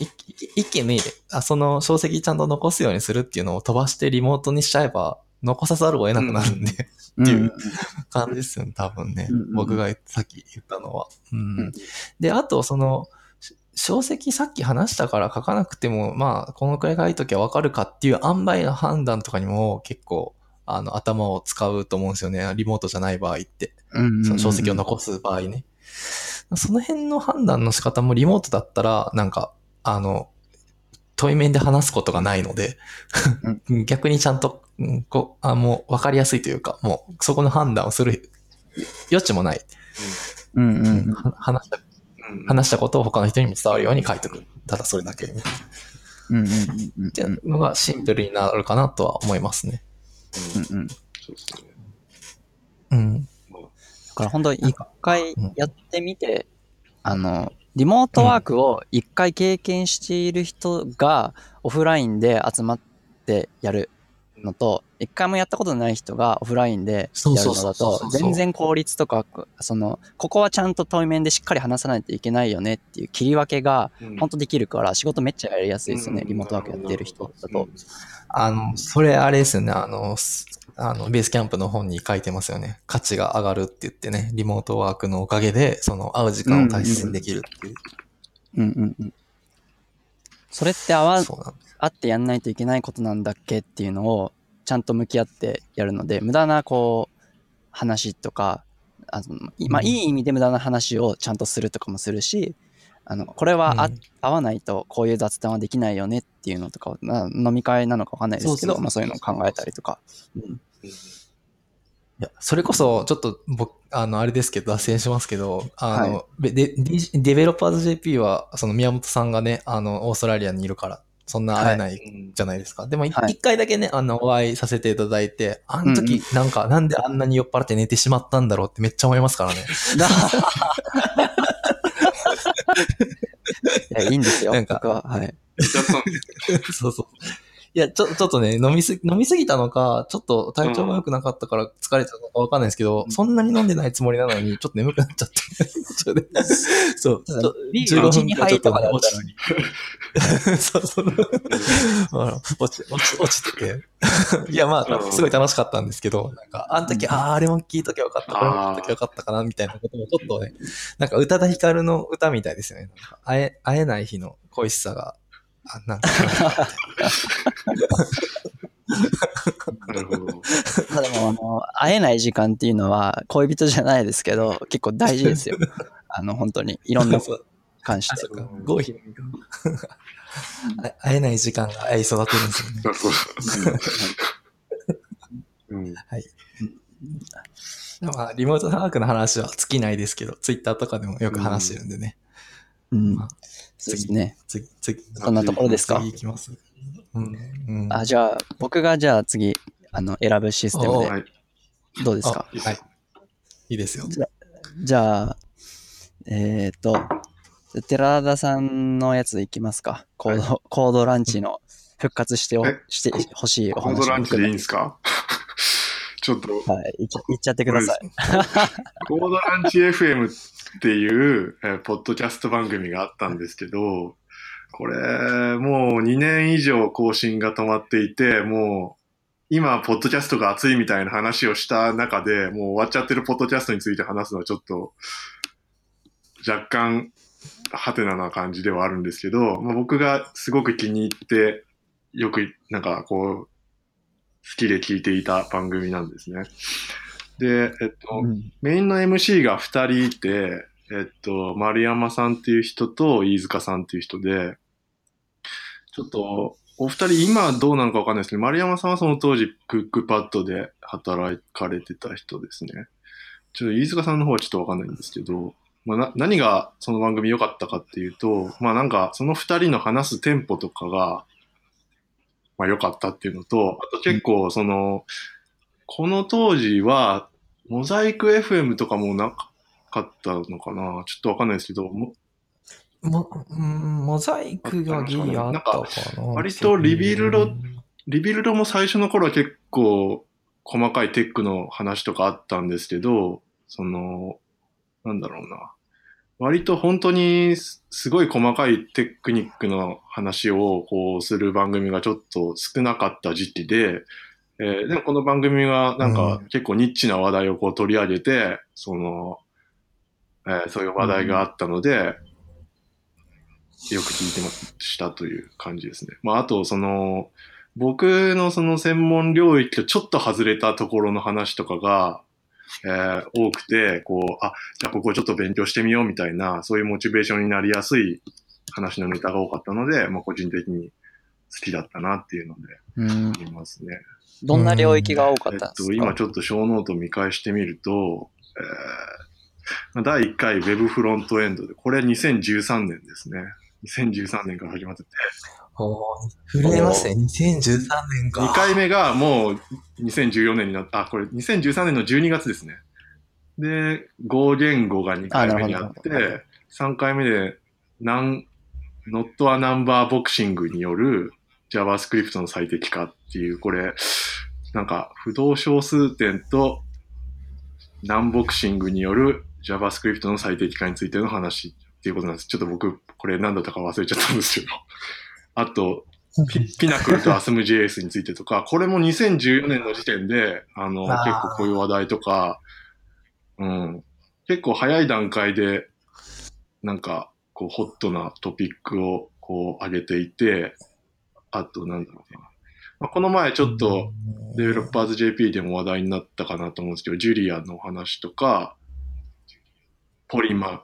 一気に、あその小石ちゃんと残すようにするっていうのを飛ばしてリモートにしちゃえば、残さざるを得なくなるんで、うん。っていう感じですよね、多分ね。僕がさっき言ったのは。うんうんで、あと、その、し小石さっき話したから書かなくても、まあ、このくらい書いときゃわかるかっていう塩梅の判断とかにも結構、あの、頭を使うと思うんですよね。リモートじゃない場合って。うんその小石を残す場合ね。その辺の判断の仕方もリモートだったら、なんか、あの、対面で話すことがないので、*laughs* 逆にちゃんと、うんこう、あ、もう分かりやすいというか、もうそこの判断をする余地もない。うんうん話した、うん話したことを他の人にも伝わるように書いておく。ただそれだけ。っうんうんうんうんていうのがシンプルになるかなとは思いますね。うんうん。だそうですね。うん。から本当一回やってみて、あの、リモートワークを一回経験している人がオフラインで集まってやるのと、一回もやったことない人がオフラインでやるのだと、全然効率とか、その、ここはちゃんと対面でしっかり話さないといけないよねっていう切り分けがうん本当できるから、仕事めっちゃやりやすいですよね、うんリモートワークやってる人だと。あの、それあれですよね。あの、すあの、ベースキャンプの本に書いてますよね。価値が上がるって言ってね、リモートワークのおかげで、その会う時間を大切にできるっていう。うんうんうん。それって合わそうなんです。会ってやんないといけないことなんだっけっていうのをちゃんと向き合ってやるので無駄なこう話とかあの、いまあ、うん。いい意味で無駄な話をちゃんとするとかもするしあのこれはあ、うん。合わないとこういう雑談はできないよねっていうのとかをな飲み会なのかわかんないですけどそういうのを考えたりとか。うん。いや、それこそ、ちょっと僕、あの、あれですけど、脱線しますけど、あの、はでデデベロッパーズ JP は、その宮本さんがね、あの、オーストラリアにいるから、そんな会えないうんじゃないですか。でも、い一、はい回だけね、あの、お会いさせていただいて、あの時、なんか、なんであんなに酔っ払って寝てしまったんだろうってめっちゃ思いますからね。*laughs* いやいいんですよなんか僕は。はい。*laughs* そうそう。いや、ちょ、ちょっとね、飲みすぎ、飲みすぎたのか、ちょっと体調が良くなかったから疲れたのかわかんないですけど、そんなに飲んでないつもりなのに、ちょっと眠くなっちゃって。そそう、ちょっとビール1、2杯とかだったのに。*laughs* そうそう。*laughs* 落ち、落ち、落ちてて。いや、まあ、すごい楽しかったんですけど、なんか、あの時、ああ、あれも聞いときゃよかった、これも聞いときゃよかったかな、みたいなこともちょっとね、なんか、宇多田ヒカルの歌みたいですよね。会え、会えない日の恋しさが、あ、なんか、なるほど。まあでも、あの、会えない時間っていうのは、恋人じゃないですけど、結構大事ですよ。*laughs* あの、本当に、いろんな関しあ、てそ。うか。郷ひろみが。あ会えない時間が愛育てるんですよね。なるほど。うん。まあ、リモートワークの話は尽きないですけど、ツイッターとかでもよく話してるんでね。うんまあ。そうですね。次、次、そんなところですか？次行きます。うん。うん、あ、じゃあ、僕がじゃあ次、あの、選ぶシステムで、はい。どうですか？あはい。いいですよ。じゃあ、えっ、と、寺田さんのやついきますか。コード、コードランチの復活してほしいおコードランチでいいんですか？ちょっと、はい、いっちゃいっちゃってください。コードランチ FM っていう、えーポッドキャスト番組があったんですけど、これ、もう2年以上更新が止まっていて、もう、今、ポッドキャストが熱いみたいな話をした中で、もう終わっちゃってるポッドキャストについて話すのはちょっと、若干、ハテナな感じではあるんですけど、まあ、僕がすごく気に入って、よく、なんかこう、好きで聞いていた番組なんですね。で、えっと、うんメインの MC が2人いて、えっと、丸山さんっていう人と飯塚さんっていう人で、ちょっと、お二人今どうなのかわかんないですけど、丸山さんはその当時クックパッドで働かれてた人ですね。ちょっと飯塚さんの方はちょっとわかんないんですけど、まあ、な何がその番組良かったかっていうと、まあなんかその二人の話すテンポとかが、まあ良かったっていうのと、あと結構その、この当時は、モザイク FM とかもなかったのかなちょっとわかんないですけど、もも、うんモザイクがギリあったかな。割とリビルドリビルドも最初の頃は結構細かいテックの話とかあったんですけど、その、なんだろうな。割と本当にすすごい細かいテクニックの話をこうする番組がちょっと少なかった時期で、えーでもこの番組はなんかうん結構ニッチな話題をこう取り上げて、その、えーそういう話題があったので、よく聞いてましたという感じですね。まあ、あと、その、僕のその専門領域とちょっと外れたところの話とかが、えー多くて、こう、あ、じゃあここちょっと勉強してみようみたいな、そういうモチベーションになりやすい話のネタが多かったので、まあ、個人的に好きだったなっていうので、うんありますね。どんな領域が多かえったんですか、っと、今ちょっと小ノート見返してみると、えーまあ第1回 Web フロントエンドで、これ2013年ですね。2013年から始まってて、震えますね。2013年か。2回目がもう2014年になった、あ、これ2013年の12月ですね。で、5言語が2回目にあっあなるほどて、3回目で、なん、Not a Number Boxing による JavaScript の最適化っていう、これ、なんか、不動小数点とナンボクシングによる JavaScript の最適化についての話っていうことなんです。ちょっと僕、これ何だったか忘れちゃったんですけど。あと、ピピナクルと ASMJS についてとか、これも2014年の時点で、あの、結構こういう話題とか、うん、結構早い段階で、なんか、こう、ホットなトピックをこう上げていて、あと、なんだろうな。まあ、この前ちょっと、 Developers JP でも話題になったかなと思うんですけど、ジュリアのお話とか、ポリマー。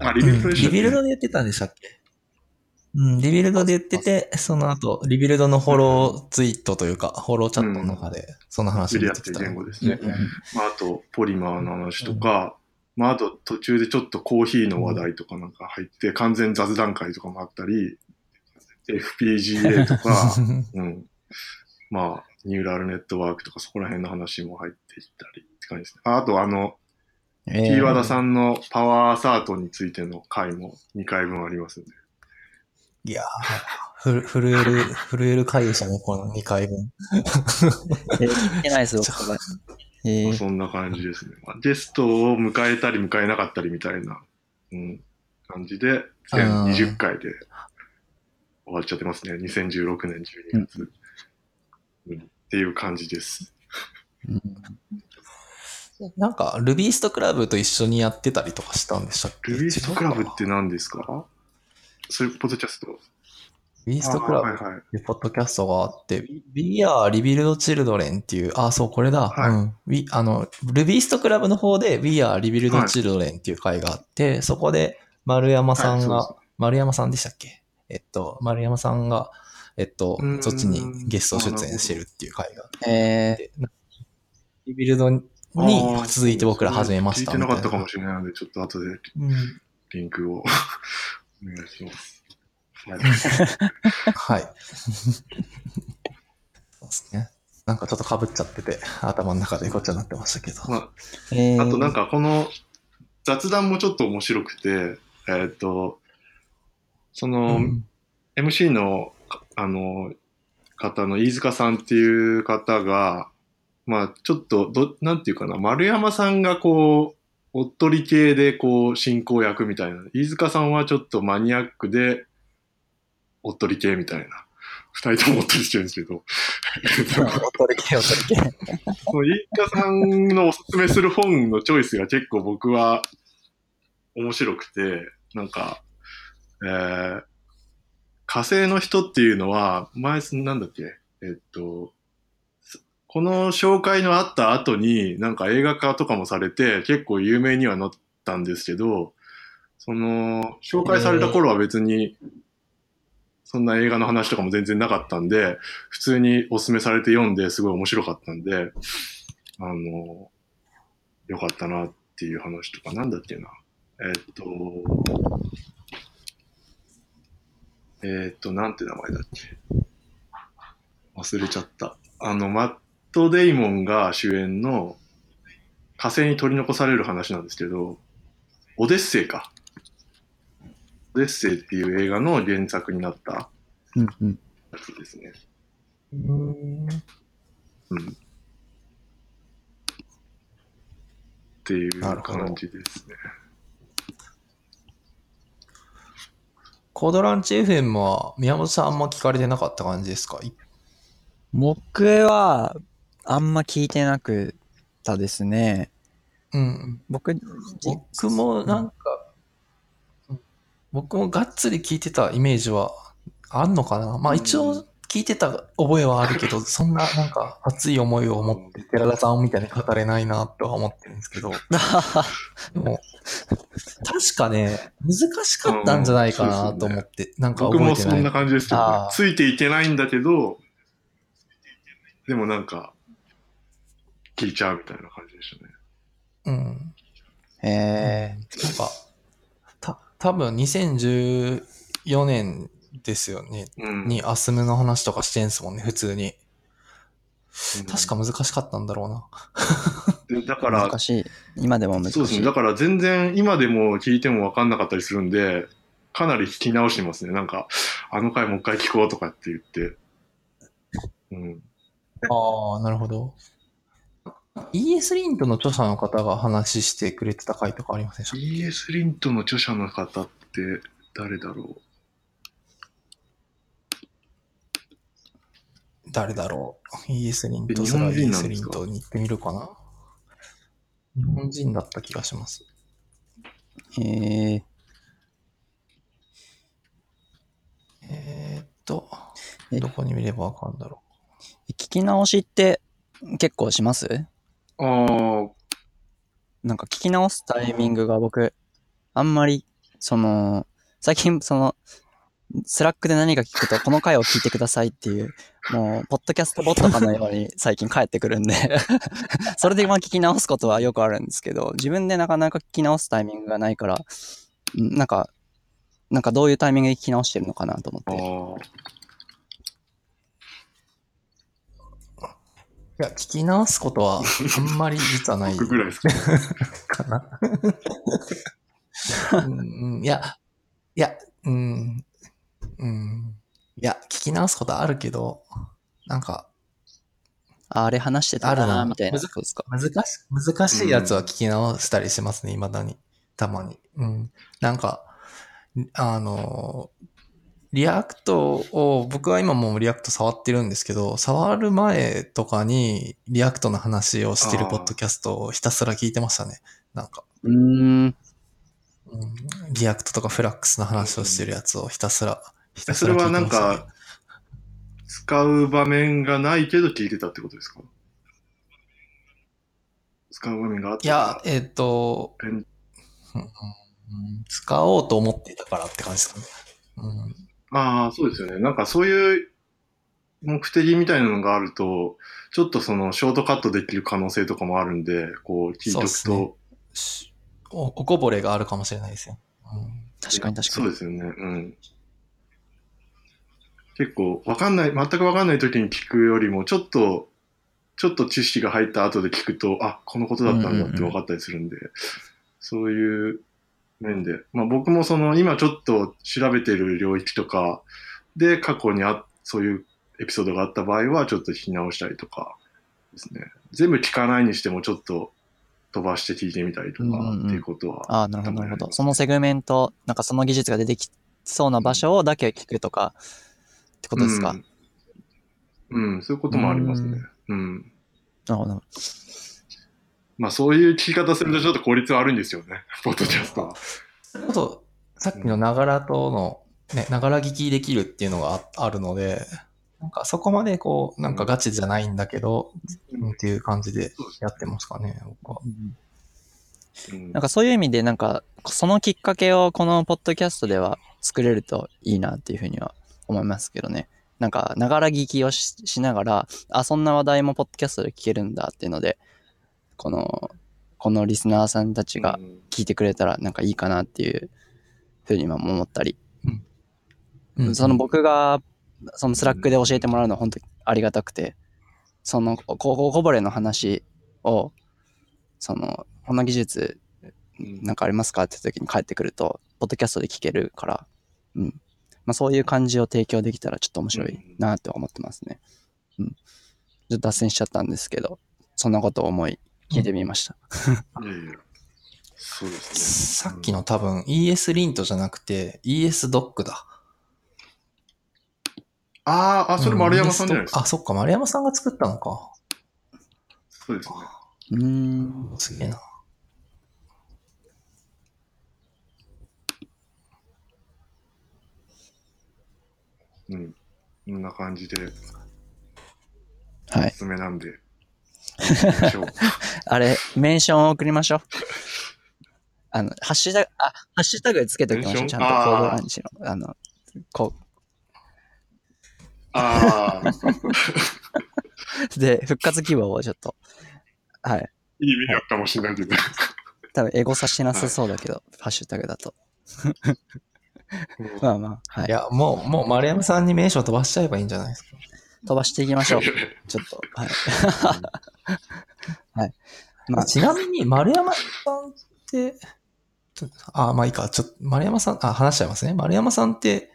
あ、リビルドでしたっけリビルドで言ってたんでしたっけ？うん、リビルドで言ってて、その後、リビルドのフォローツイートというか、フォローチャットの中で、その話出てきたアっていう言語ですね。うんまあ、あと、ポリマーの話とか、まあ、あと途中でちょっとコーヒーの話題とかなんか入って、完全雑談会とかもあったり、*laughs* FPGA とか、うん。まあ、ニューラルネットワークとかそこら辺の話も入っていったりって感じですね。ああと、あの、え T 和田ん。さんのパワーアサートについての回も2回分ありますんで。いやふる震える、震える回でしたね、この2回分。えー聞いてないです、僕は。えーまあそんな感じですね。まあゲストを迎えたり迎えなかったりみたいな、うん、感じで、全20回で終わっちゃってますね。2016年12月。うんっていう感じです。うんなんか、ルビーストクラブと一緒にやってたりとかしたんでしたっけ？ルビーストクラブって何ですか？そういうポッドキャスト。ビーストクラブあーはいはい。っていうポッドキャストがあって、We are Rebuild Children っていう、あ、そう、これだ。はい。うん。We、あの、ルビーストクラブの方で We are Rebuild はい Children っていう回があって、そこで丸山さんが、はい丸山さんでしたっけ？えっと、丸山さんが、えっとそっちにゲスト出演してるっていう回があっえて、リビルドに続いて僕ら始めました聞いてなかったかみもしれないので、ちょっと後でうん。リンクをお願いします。は *laughs* いはい。そうですね。なんかちょっと被っちゃってて、頭の中でごっちゃになってましたけど。まーえーあ、あとなんかこの雑談もちょっと面白くて、えーっと、その、うん MC の、あの、方の飯塚さんっていう方が、まあ、ちょっと、ど、なんていうかな、丸山さんがこう、おっとり系でこう、進行役みたいな。飯塚さんはちょっとマニアックで、おっとり系みたいな。二人ともおっとりしてるんですけど。おとり系、おとり系。飯塚さんのおすすめする本のチョイスが結構僕は面白くて、なんか、えー、火星の人っていうのは、前、なんだっけ、えっと、この紹介のあった後に、なんか映画化とかもされて、結構有名にはなったんですけど、その、紹介された頃は別に、そんな映画の話とかも全然なかったんで、普通にお勧めされて読んですごい面白かったんで、あの、よかったなっていう話とか、なんだっけな。えっと、えっと、なんて名前だっけ。忘れちゃった。あの、マット・デイモンが主演の火星に取り残される話なんですけど、オデッセイか。オデッセイっていう映画の原作になったうんうん。やつですね。うんうん。っていう感じですね。コードランチ FM は宮本さんあんま聞かれてなかった感じですか？い僕は、あんま聞いてなくたですね。うん。僕、僕もなんか、僕もがっつり聞いてたイメージはあんのかな？まあ一応聞いてた覚えはあるけど、*laughs* そんななんか熱い思いを持って寺田さんみたいに語れないなとは思ってるんですけど、*laughs* でも、確かね、難しかったんじゃないかなと思って、なんか僕覚えてない。もそんな感じですけど、ついていけないんだけど、でもなんか、聞いちゃうみたいな感じでしたね。うん。えなんか、た、多分2014年ですよね。うん。にアスムの話とかしてんすもんね、普通に。うん確か難しかったんだろうな。でだかー、ら、難しい。今でも難しい。そうですね。だから全然今でも聞いても分かんなかったりするんで、かなり聞き直してますね。なんか、あの回もう一回聞こうとかって言って。うん。ああ、なるほど。ES リントの著者の方が話してくれてた回とかありませんでした？ES リントの著者の方って誰だろ誰だろう ?ES リントえすら日本人なん ES リントに行ってみるかな？日本人だった気がします。えー、えーっと、えどこに見ればわかるんだろ聞き直しって結構します？う。ああ、なんか聞き直すタイミングが僕、あんまり、その、最近、その、スラックで何か聞くと、この回を聞いてくださいっていう、もう、ポッドキャストボットかのように *laughs* 最近返ってくるんで、*laughs* それでまあ聞き直すことはよくあるんですけど、自分でなかなか聞き直すタイミングがないから、んなんか、なんかどういうタイミングで聞き直してるのかなと思あって。あ、う。いや、聞き直すことはあんまり実はない僕ぐらいですか、ね。かな。うん、いや、いや、うん、うん。いや、聞き直すことあるけど、なんか、ああれ話してたななみたいな難ことですか。難し、難しいやつは聞き直したりしますね、未だに。たまに。うん。なんか、あの、 React を、僕は今もう React 触ってるんですけど、触る前とかに React の話をしてるポッドキャストをひたすら聞いてましたね。なんか、うーん。うん、 React とか Flux の話をしてるやつをひたすら、ひたすそれはら聞いてました、ね。なんか、使う場面がないけど聞いてたってことですか？使う場面があったいや、えっ、と、えんうんうん使おうと思っていたからって感じですかね。うんああ、そうですよね。なんかそういう目的みたいなのがあると、ちょっとそのショートカットできる可能性とかもあるんで、こう聞いとくそうと、しおおこぼれがあるかもしれないですよ。うん確かに確かに。そうですよね。うん。結構、わかんない、全くわかんない時に聞くよりも、ちょっと、ちょっと知識が入った後で聞くと、あ、このことだったんだって分かったりするんで、そういう面で、まあ僕もその、今ちょっと調べてる領域とかで過去にあ、そういうエピソードがあった場合は、ちょっと聞き直したりとかですね。全部聞かないにしても、ちょっと飛ばして聞いてみたりとかうんうんうんっていうことは、ああ、なるほど、なるほど。そのセグメント、なんかその技術が出てきそうな場所をだけ聞くとか、ってことですか？うん、うん、そういうこともありますね。うん。なるほど。まあそういう聞き方するとちょっと効率悪いんですよね、*laughs* ポッドキャストは。それこそ、さっきのながらとの、ね、ながら聞きできるっていうのがああるので、なんかそこまでこう、なんかガチじゃないんだけど、うんっていう感じでやってますかね、僕は。うんなんかそういう意味で、なんか、そのきっかけをこのポッドキャストでは作れるといいなっていうふうには思いますけどね。なんか、ながら聞きをししながら、あ、そんな話題もポッドキャストで聞けるんだっていうので、この、このリスナーさんたちがうん。聞いてくれたらなんかいいかなっていうふうに今も思ったり、うん。その、僕が、その Slack で教えてもらうのは本当にありがたくて、その、こここぼれの話を、その、この技術うん。なんかありますかって時に帰ってくると、ポッドキャストで聞けるから、うん。まあそういう感じを提供できたらちょっと面白いなって思ってますね。うん。ちょっと脱線しちゃったんですけど、そんなことを思い、聞いてみました。いやいやそうですさっきの多分 ES リントじゃなくて ES ドックだ。ね。ああ、あ、それ丸山さんじゃないですか？あ、そっか、丸山さんが作ったのか。そうですね。うーん。すげえな。うん。こんな感じで、はいおす。すめなんで。*laughs* あれ、メンションを送りましょう。あの、ハッシュタグ、あ、ハッシュタグつけておきましょう。ちゃんとコードあーランチの。あの、こああ、う。*laughs* で、復活希望をちょっと、はい。いい意味だったかもしれないけど。*laughs* 多分、エゴさしてなさそうだけど、ハッシュタグだと。まあまあ、はいい。や、もう、もう丸山さんに名称飛ばしちゃえばいいんじゃないですか？飛ばしていきましょう。*laughs* ちょっと、はい。*laughs* はい。まあ、ちなみに、丸山さんって、ちょあ、まあいいか、ちょっと、丸山さん、あ、話しちゃいますね。丸山さんって、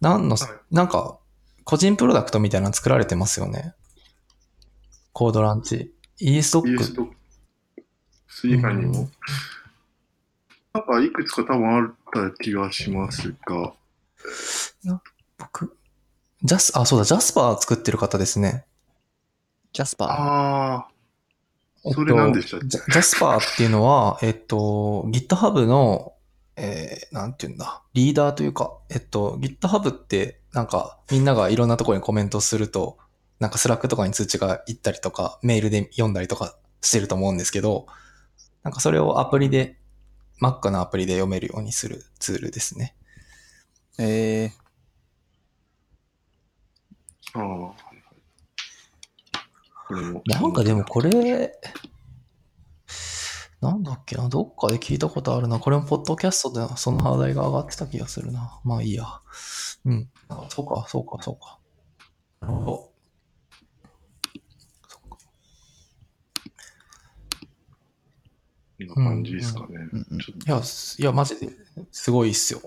何の、はいなんか、個人プロダクトみたいなの作られてますよね。コードランチ。ES ク。ドックス以外にうんも、なんかいくつか多分あった気がしますが、僕、 Jas、あ、そうだ、 Jasper 作ってる方ですね。 Jasper。ああ、えっとそれ何でしたっけ？ジャ Jasper っていうのは、*laughs* えっと、GitHub の、えー、なんていうんだ、リーダーというか、えっと、GitHub って、なんか、みんながいろんなところにコメントすると、なんか Slack とかに通知が行ったりとか、メールで読んだりとかしてると思うんですけど、なんかそれをアプリで、Mac のアプリで読めるようにするツールですね。えああ、はいはい。これもなんかでもこれ、なんだっけな、どっかで聞いたことあるな。これもポッドキャストでその話題が上がってた気がするな。まあいいや。うん。あそうか、そうか、そうか。なるほど。そっかこんな感じですかね。うんうんちょっいや、すいや、マジで、すごいっすよ。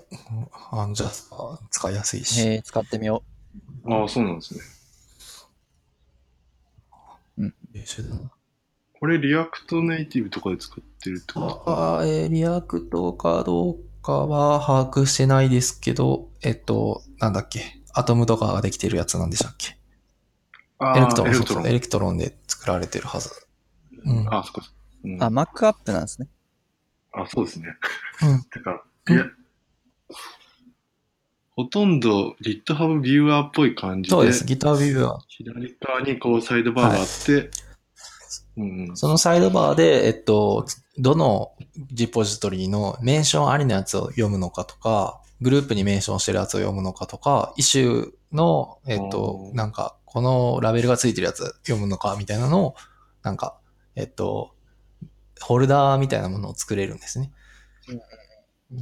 あの、 Jasper 使いやすいし。ー、えー、使ってみよう。ああ、そうなんですね。優秀だな。これ、 React Native とかで使ってるってこと？あえー React かどうかは把握してないですけど、えっと、なんだっけ？Atom とかができてるやつなんでしたっけ？あエレクトロン、エレクトロン。そうそうエレクトロンで作られてるはず。うん。あ、そっか。うん、あ、あ、 Mac App なんですね。そうですね。うん *laughs* だから、いや、ほとんど GitHub ビューアーっぽい感じで、そうです。GitHub ビューは、左側にこうサイドバーがあって、うんうん、そのサイドバーで、えっと、どのリポジトリのメンションありのやつを読むのかとか、グループにメンションしてるやつを読むのかとか、イシューの、えっとなんか、このラベルがついてるやつ読むのかみたいなのを、なんか、えっと、ホルダーみたいなものを作れるんですね。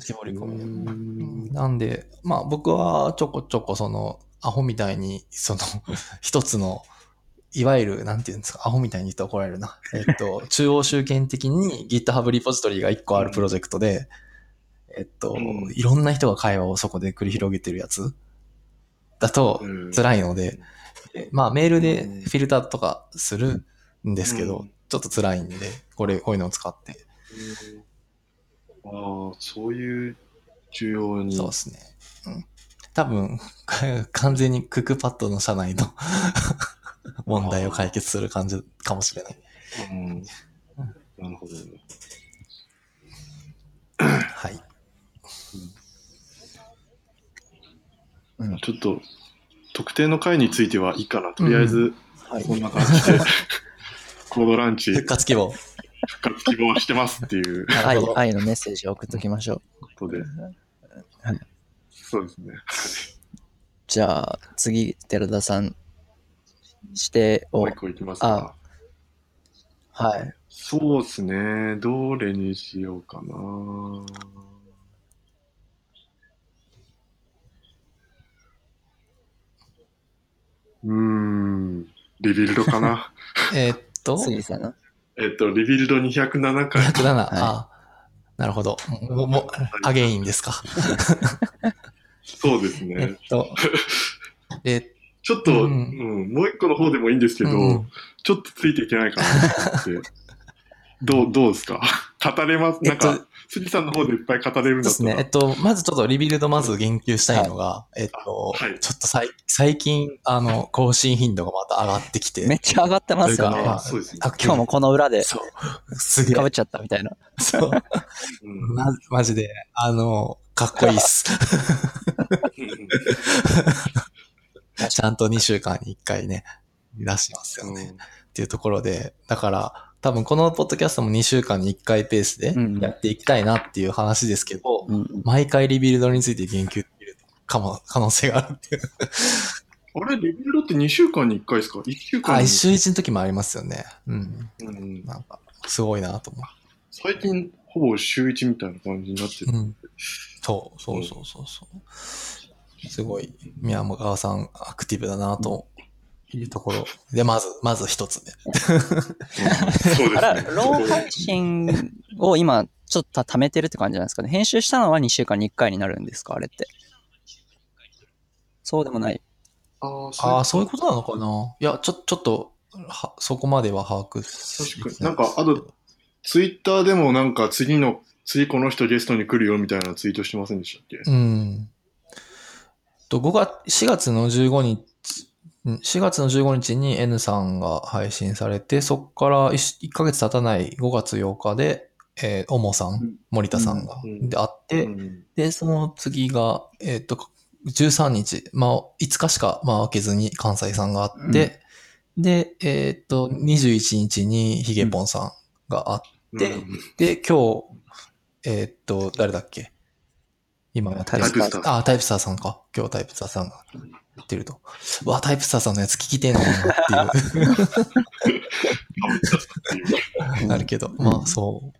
絞り込みで。うん。なんで、まあ僕はちょこちょこその、アホみたいに、その、*laughs* 一つの、いわゆる、なんていうんですか、アホみたいに言って怒られるな。えっと、*laughs* 中央集権的に GitHub リポジトリが一個あるプロジェクトで、えっと、うん。いろんな人が会話をそこで繰り広げてるやつ。だとうん。辛いので、でまあメールでフィルターとかするんですけど、うん。ちょっと辛いんで、これ、こういうのを使って。ああ、そういう需要に。そうですね。うん。多分、*laughs* 完全にクックパッドの社内の *laughs* 問題を解決する感じかもしれない。うん。なるほどね。*coughs* はい。うんちょっと、特定の回についてはいいかな。とりあえず、はいこんな感じで、コードランチ復活希望。復活希望してますっていう愛。愛のメッセージを送っときましょう。ことではい。そうですね。じゃあ、次、寺田さん、指定をもう一、個いきますか。はい。そうですね。どれにしようかな。うーん。 Rebuild かな。*laughs* *laughs* えーっと、杉さんの？えっと、 Rebuild 207回。207。ああ、なるほど。も、も、 again ですか？*laughs* そうですえっね。と、*laughs* え、ちょっと、ううんん、もう一個の方でもいいんですけど、うんちょっとついていけないかなと思って。どう、どうですか？語れます？なんえっとか、杉さんの方でいっぱい語れるんだったら。そうですね。えっと、まずちょっと Rebuild まず言及したいのが、えっと、はいちょっとさい最近、あの、更新頻度がまた上がってきて。めっちゃ上がってますよねあ。そうですね。あ今日もこの裏でそう。すげえかぶっ。ちゃったみたいな。そう。うんま、マジで、あの、かっこいいっす。*laughs* ちゃんと2週間に1回ね、出しますよね。っていうところで、だから、多分このポッドキャストも2週間に1回ペースでうんやっていきたいなっていう話ですけど、うん毎回 Rebuild について言及できるかも、可能性があるっていう。*laughs* あれ、 Rebuild って2週間に1回ですか ?1 週間あ、に一週一の時もありますよね。うん。うんなんか、すごいなと思最近、ほぼ週1みたいな感じになってう。る。うん。そう、そうそうそうそう。すごい、宮川さんアクティブだなというところ。で、まず、まず一つ目。うんそうですね。ロー配信を今、ちょっと貯めてるって感じなんですかね。編集したのは2週間に1回になるんですかあれって。そうでもない。あーああ、そそういうことなのかないや、ちょ、ちょっと、はそこまでは把握し確かになんかあとツイッターでもなんか次の、次この人ゲストに来るよみたいなツイートしてませんでしたっけ？うん。と、5月、4月の15日、うん4月の15日に N さんが配信されて、そこから 1, ヶ月経たない5月8日で、えー、おもさん、うん。森田さんが、うん。で、会って、うん。で、その次が、えっ、と、13日、まあ、5日しか、まあ、開けずに関西さんがあって、で、えっ、と、21日にヒゲポンさんがあって、うん。で、今日、えーっと、誰だっけ？今タイプスターあ、タイプスターさんか。今日タイプスターさんが言ってると。うわ、タイプスターさんのやつ聞きてえなっていう。*laughs* なるけど、まあ、そ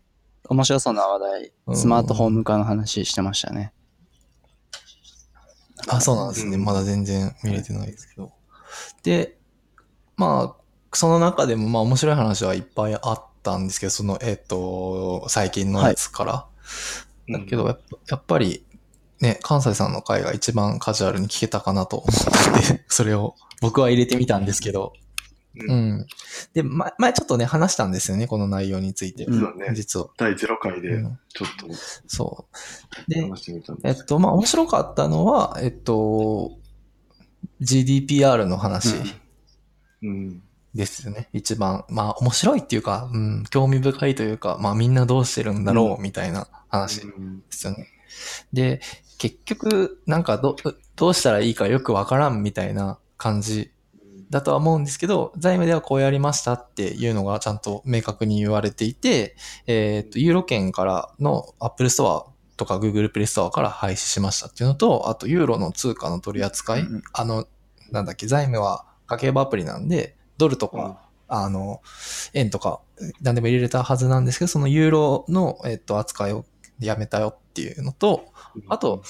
面白そうな話題、うんスマートホーム化の話してましたね。う。あ、そうなんですね。うんまだ全然見れてないですけど。で、まあ、その中でも、まあ、面白い話はいっぱいあったんですけど、その、えーっと、最近のやつから。だけど、やっぱやっぱり、ね、関西さんの回が一番カジュアルに聞けたかなと思って、*laughs* それを僕は入れてみたんですけど、うんうん。で、ま、前ちょっとね、話したんですよね、この内容について。そうだね。実は。第0回でうんちょっとそう。で、話してみたんですえっと、まあ、面白かったのは、えっと、GDPR の話うん。ですよね。一番、まあ、面白いっていうか、うん、興味深いというか、まあ、みんなどうしてるんだろう、みたいな話でうんすよね。で、結局、なんかど、どうしたらいいかよくわからんみたいな感じだとは思うんですけど、財務ではこうやりましたっていうのがちゃんと明確に言われていて、えっ、と、ユーロ圏からの Apple Store とか Google Play Store から廃止しましたっていうのと、あと、ユーロの通貨の取り扱い、うんあの、なんだっけ、財務は家計簿アプリなんで、ドルとか、あの、円とか、何でも入れれたはずなんですけど、そのユーロの、えっと、扱いをやめたよっていうのと、あと、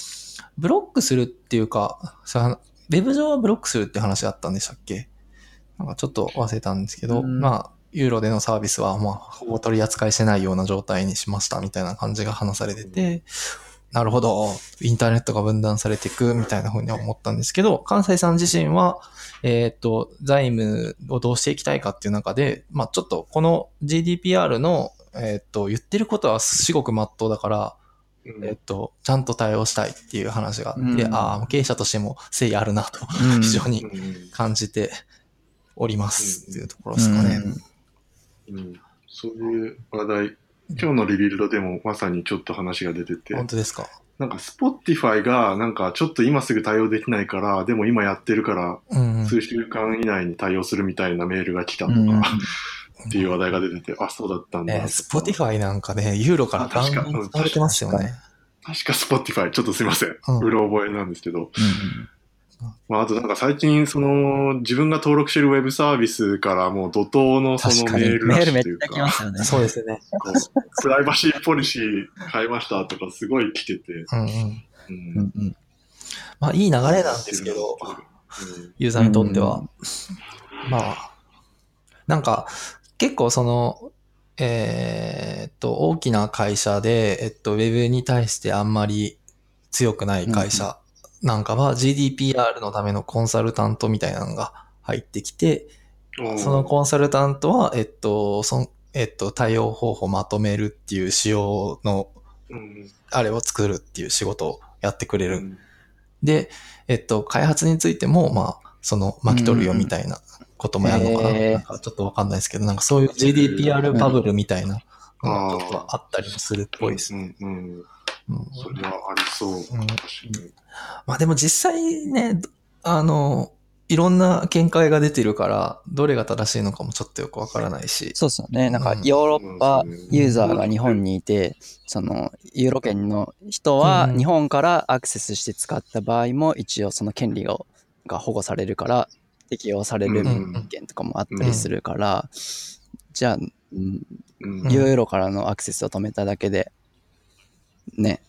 ブロックするっていうか、さウェブ上はブロックするって話だったんでしたっけ？なんかちょっと忘れたんですけど、うん。まあ、ユーロでのサービスは、まあ、ほぼ取り扱いしてないような状態にしましたみたいな感じが話されてて、なるほど、インターネットが分断されていくみたいな風には思ったんですけど、関西さん自身は、えっ、と、財務をどうしていきたいかっていう中で、まあちょっとこの GDPR の、えっ、と、言ってることは至極真っ当だから、うん。えっと、ちゃんと対応したいっていう話があって、うん。ああ、経営者としても誠意あるなとうん。非常にうん。感じておりますうん。っていうところですかね。うん。そういう話題、今日のリビルドでもまさにちょっと話が出てて、本当ですか？なんか Spotify がなんかちょっと今すぐ対応できないから、でも今やってるから。数週間以内に対応するみたいなメールが来たとか、うんっていう話題が出てて、あ、そうだったんだ。えー、Spotify なんかね、ユーロからあ確ンガン使われてますよね。確か Spotify、ちょっとすいません。うんうろ覚えなんですけど。うんまあ、あとなんか最近、その、自分が登録してるウェブサービスからもう怒涛のそのメールラッメールめっシュというか、ちゃ来ますよね。そうですよね。こうプライバシーポリシー変えましたとかすごい来てて、うんうん。うんうんうんまあ、いい流れなんですけど、ユーザーにとっては。まあ、なんか、結構その、えーっと、大きな会社で、えっと、ウェブに対してあんまり強くない会社なんかは GDPR のためのコンサルタントみたいなのが入ってきて、うんそのコンサルタントは、えっと、そんえっと、対応方法をまとめるっていう仕様の、うん。あれを作るっていう仕事をやってくれる。うん。で、えっと、開発についても、まあ、その、巻き取るよみたいなこともやるのかな。なんかちょっとわかんないですけど、なんかそういう GDPR バブルみたいなのがちょっとあったりもするっぽいですね。うんうんうんそれはありそう。確かにまあでも実際ね、あの、いろんな見解が出てるから、どれが正しいのかもちょっとよくわからないし。そうですよね。なんかうんヨーロッパユーザーが日本にいて、そのユーロ圏の人はうん日本からアクセスして使った場合も一応その権利がが保護されるから適用されるうん件とかもあったりするから、じゃあ、うんうんユーロからのアクセスを止めただけで、ね、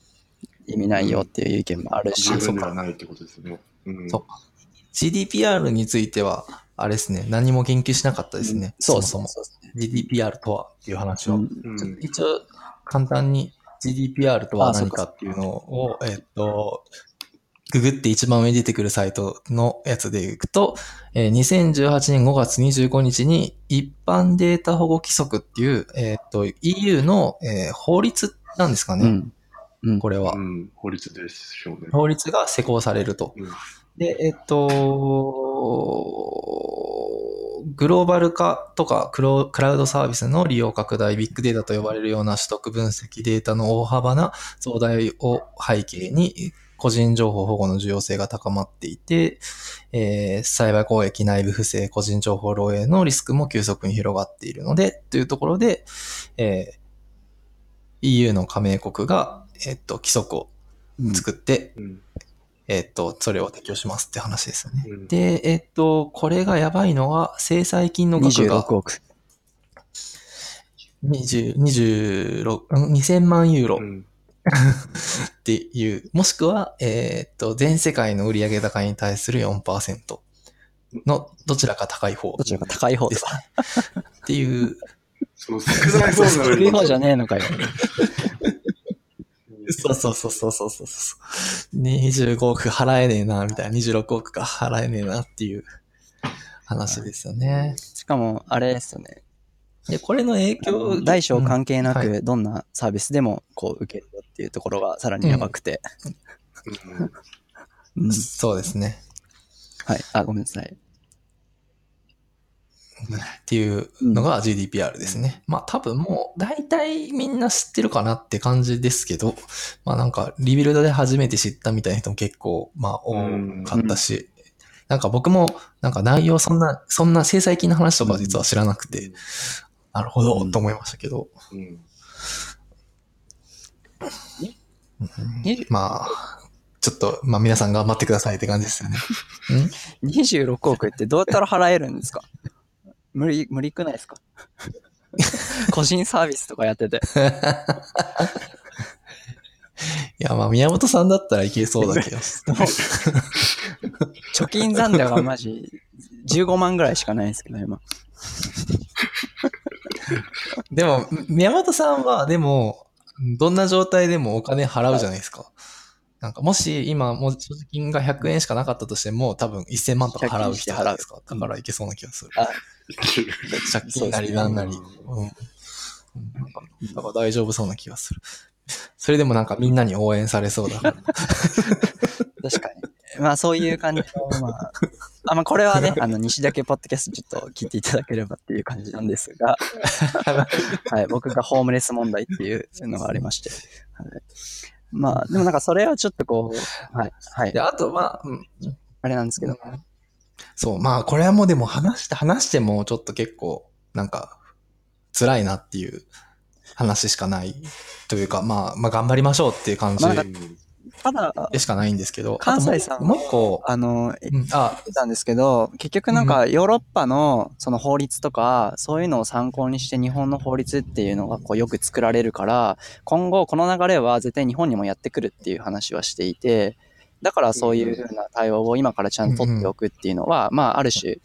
意味ないよっていう意見もあるし、十分ではないってことですね。うんそうか。GDPR については、あれですね、何も言及しなかったですね。そうそもそうそも。GDPR とはっていう話を。一応、簡単に GDPR とは何かっていうのを、えっと、ググって一番上に出てくるサイトのやつでいくと、えー2018年5月25日に一般データ保護規則っていう、えっと、EU の、えー法律なんですかね、うんうんこれはう。ん、法律でしょうね。法律が施行されると。うんで、えっと、グローバル化とかクロクラウドサービスの利用拡大、ビッグデータと呼ばれるような取得分析データの大幅な増大を背景に、個人情報保護の重要性が高まっていて、えー、サイバー攻撃、内部不正、個人情報漏洩のリスクも急速に広がっているので、というところで、えー EU の加盟国が、えっと、規則を作って、うんえっと、それを適用しますって話ですよね。うんで、えっと、これがやばいのは、制裁金の額が26億。20 26うん2000万ユーロっうんていう、もしくは、えっと、全世界の売上高に対する4%のどちらか高い方どちらか高い方です。ね。っていう、そう、少ない方が低い方じゃねえのかよ。そそうそうそうそうそうそうそう。25億払えねえな、みたいな。26億か払えねえなっていう話ですよね。しかも、あれですよね。で、これの影響、大小関係なく、どんなサービスでも、こう、受けるよっていうところがさらにやばくて。うんそうですね。はい。あ、ごめんなさい。っていうのが GDPR ですね。まあ多分もう大体みんな知ってるかなって感じですけど、まあなんかリビルドで初めて知ったみたいな人も結構まあ多かったし、なんか僕もなんか内容そんな、そんな制裁金の話とかは実は知らなくて、なるほど。と思いましたけど、うん。まあ、ちょっとまあ皆さん頑張ってくださいって感じですよね。26億ってどうやったら払えるんですか？*laughs* 無理、無理くないですか？*laughs* 個人サービスとかやってて。*laughs* いやまあ宮本さんだったらいけそうだけど。貯金残高がマジ15万ぐらいしかないんですけど、今。*laughs* でも、宮本さんは、でも、どんな状態でもお金払うじゃないですか。なんか、もし今、もう所持金が100円しかなかったとしても、多分1000万とか払う人じゃないですか。だからいけそうな気がする。あ借金なりなんなり。うん。うんなんか、だから大丈夫そうな気がする。それでもなんかみんなに応援されそうだから。確かに。まあそういう感じの、まあ、*laughs* あまあこれはね、あの、西だけポッドキャストちょっと聞いていただければっていう感じなんですが、*laughs* はい、僕がホームレス問題っていうのがありまして。はい、まあ、でもなんかそれはちょっとこう、はい、はい。で、、あと、まあ、うん。あれなんですけど、そう、まあ、これはもうでも話して、話してもちょっと結構、なんか、辛いなっていう話しかないというか、まあ、まあ、頑張りましょうっていう感じ。まあただ、でしかないんですけど、関西さんもう一個、あ言ってたんですけど、結局なんかヨーロッパのその法律とか、そういうのを参考にして日本の法律っていうのがこうよく作られるから、今後この流れは絶対日本にもやってくるっていう話はしていて、だからそういうふうな対応を今からちゃんと取っておくっていうのは、まあある種、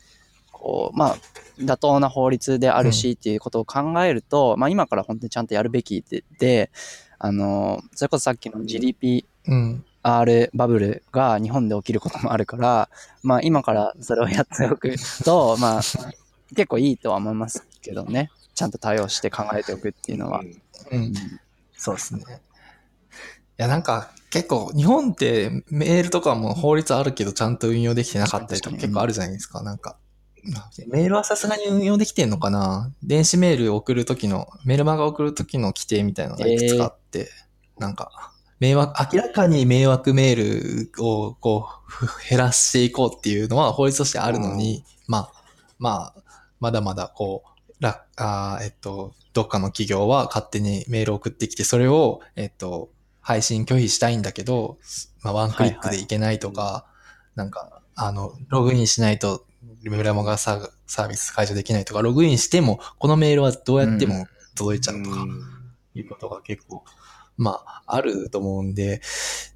こう、まあ妥当な法律であるしっていうことを考えると、まあ今から本当にちゃんとやるべきで、であの、それこそさっきの GDP うん。R バブルが日本で起きることもあるから、まあ今からそれをやっておくと、まあ結構いいとは思いますけどね。ちゃん。と対応して考えておくっていうのは。うん。そうですね。いや、なん。か、結構、日本ってメールとかも法律あるけど、ちゃん。と運用できてなかったりとか結構あるじゃないですか。なん。か、メールはさすがに運用できてん。のかな電子メール送るときの、メルマガ送るときの規定みたいなのがいくつかあって、なん。か、迷惑、明らかに迷惑メールをこう、ふ減らしていこうっていうのは法律としてあるのに、まあ、まあ、まだまだこう、らあーえっと、どっかの企業は勝手にメールを送ってきて、それを、えっと、配信拒否したいんだけど、まあ、ワンクリックでいけないとか、なんか、あの、ログインしないと、メルマガサーサービス解除できないとか、ログインしても、このメールはどうやっても届いちゃうとか、いうことが結構、まあ、あると思うんで、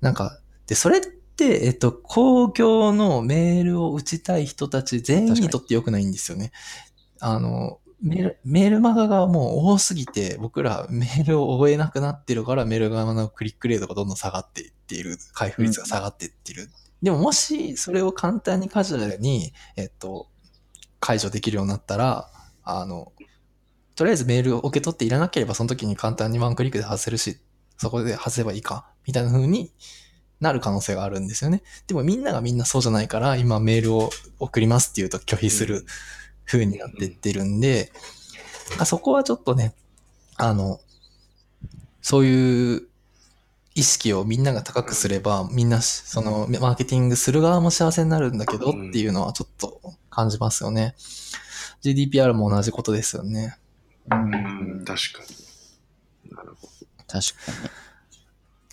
なんか、で、それって、えっと、公共のメールを打ちたい人たち全員にとって良くないんですよね。あの、メール、メールマガがもう多すぎて、僕らメールを追えなくなってるから、メール側のクリックレートがどんどん下がっていっている、開封率が下がっていっている。でももし、それを簡単にカジュアルに、えっと、解除できるようになったら、あの、とりあえずメールを受け取っていらなければ、その時に簡単にワンクリックで外せるし、そこで外せばいいか、みたいな風になる可能性があるんですよね。でもみんながみんなそうじゃないから、今メールを送りますっていうと拒否する風になってってるんで、あそこはちょっとね、あの、そういう意識をみんなが高くすれば、みんな、その、マーケティングする側も幸せになるんだけどっていうのはちょっと感じますよね。GDPR も同じことですよね。うん、確かに。なるほど確かに。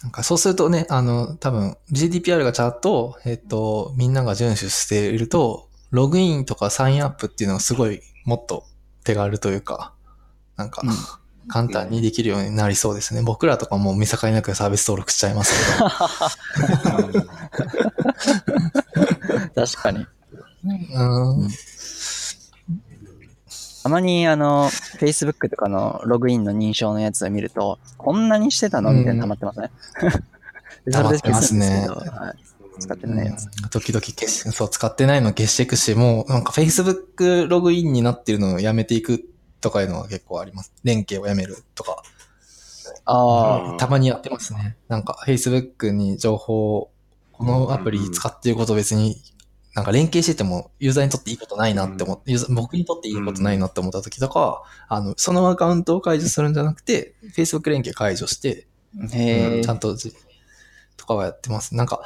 なんかそうするとね、あの、多分 GDPR がちゃんと、えっと、みんなが遵守していると、ログインとかサインアップっていうのがすごいもっと手軽というか、なんか、うん簡単にできるようになりそうですね。僕らとかもう見境なくサービス登録しちゃいますけど。*laughs* 確かに。うんうんたまにあの、Facebook とかのログインの認証のやつを見ると、こんなにしてたの？みたいなの溜まってますね。*laughs* でそれで消すんですけど、はい、使ってないやつ。うん時々消し、そう、使ってないの消していくし、もうなんか Facebook ログインになってるのをやめていくとかいうのは結構あります。連携をやめるとか。ああ、たまにやってますね。なんか Facebook に情報を、このアプリ使ってること別に、なんか連携しててもユーザーにとっていいことないなって思って、ユーザー僕にとっていいことないなって思った時とかは、あの、そのアカウントを解除するんじゃなくて、Facebook 連携解除して、へえちゃんとじ、とかはやってます。なんか、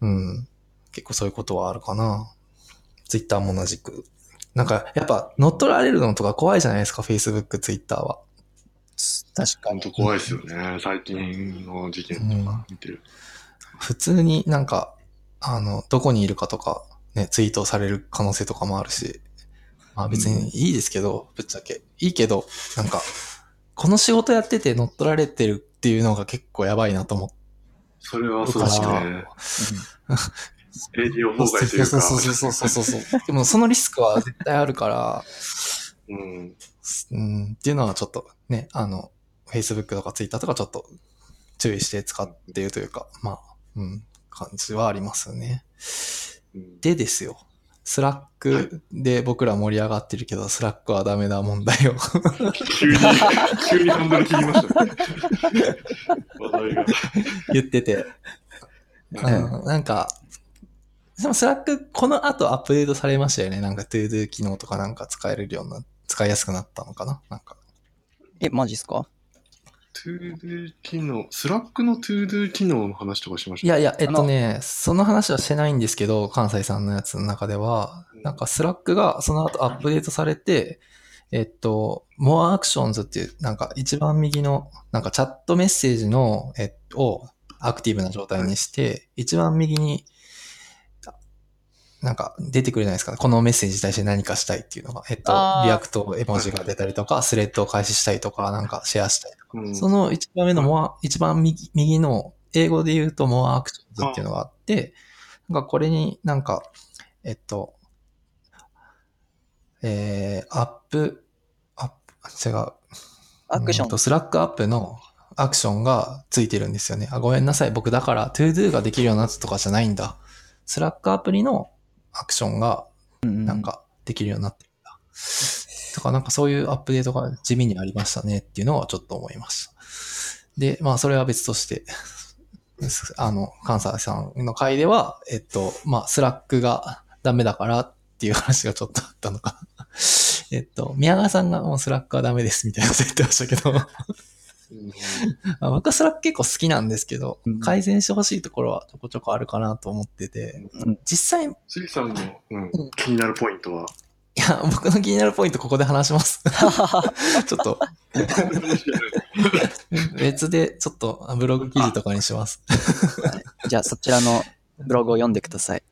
うん、結構そういうことはあるかな。Twitter も同じく。なんか、やっぱ乗っ取られるのとか怖いじゃないですか、Facebook、Twitter は。確かに。怖いですよね。最近の事件とか見てる。普通になんか、あの、どこにいるかとか、ね、ツイートされる可能性とかもあるし、まあ別にいいですけど、ぶっちゃけ。いいけど、なんか、この仕事やってて乗っ取られてるっていうのが結構やばいなと思って。それはそうですね。営業妨害というか。そうそうそうそうそうそう。でもそのリスクは絶対あるから、うん。うん、っていうのはちょっとね、あの、Facebook とか Twitter とかちょっと注意して使っているというか、まあ、うん、感じはありますよね。うんでですよ。 Slack で僕ら盛り上がってるけど、 Slack はダメだ問題を。急に、急にハンドル切りましたね。言ってて。うん、なんか、でも Slack この後アップデートされましたよね。なんか ToDo 機能とかなんか使えるような、使いやすくなったのかななんか。え、マジっすか？ ToDo 機能、 Slack の ToDo 機能の話とかしました？いやいや、えっとね、その話はしてないんですけど、関西さんのやつの中では、なんか Slack がその後アップデートされて、えっと、More Actions っていう、なんか一番右の、なんかチャットメッセージの、えっと、をアクティブな状態にして、一番右に、なんか出てくるじゃないですか。このメッセージに対して何かしたいっていうのが、えっとリアクト絵文字が出たりとか、スレッドを開始したりとか、なんかシェアしたりとかうんその一番目の More、一番右右の、英語で言うと More Actions っていうのがあって、なんかこれになんか、えっと、えー、アップ、アップ、違う。アクション Slack App のアクションがついてるんですよね。あ、ごめんなさい。僕だから、 ToDo ができるようになったとかじゃないんだ。 Slack アプリのアクションがなんかできるようになってるんだ。とか、なんかそういうアップデートが地味にありましたねっていうのはちょっと思いました。で、まあそれは別として、*laughs* あの、関西さんの回では、えっと、まあ Slack がダメだからっていう話がちょっとあったのか。えっと、宮川さんがもう Slack はダメですみたいなこと言ってましたけど、僕は Slack 結構好きなんですけどうん、改善してほしいところはちょこちょこあるかなと思ってて、うん実際、い杉さんの、うん、気になるポイントは？や、僕の気になるポイントここで話します。*laughs* ちょっと、別でちょっとブログ記事とかにします。じゃあそちらのブログを読んでください。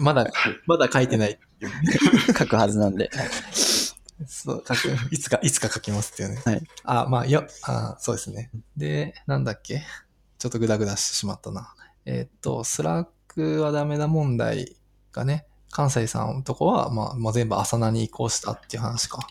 まだ、まだ書いてない。書くはずなんで。*laughs* そう、書く。いつか、いつか書きますっていうね。はい。あ、まあ、よ、あそうですね。で、なんだっけ？ちょっとグダグダしてしまったな。えーっと、 Slack はダメだ問題がね、関西さんのとこは、まあ、もう全部 Asana に移行したっていう話か。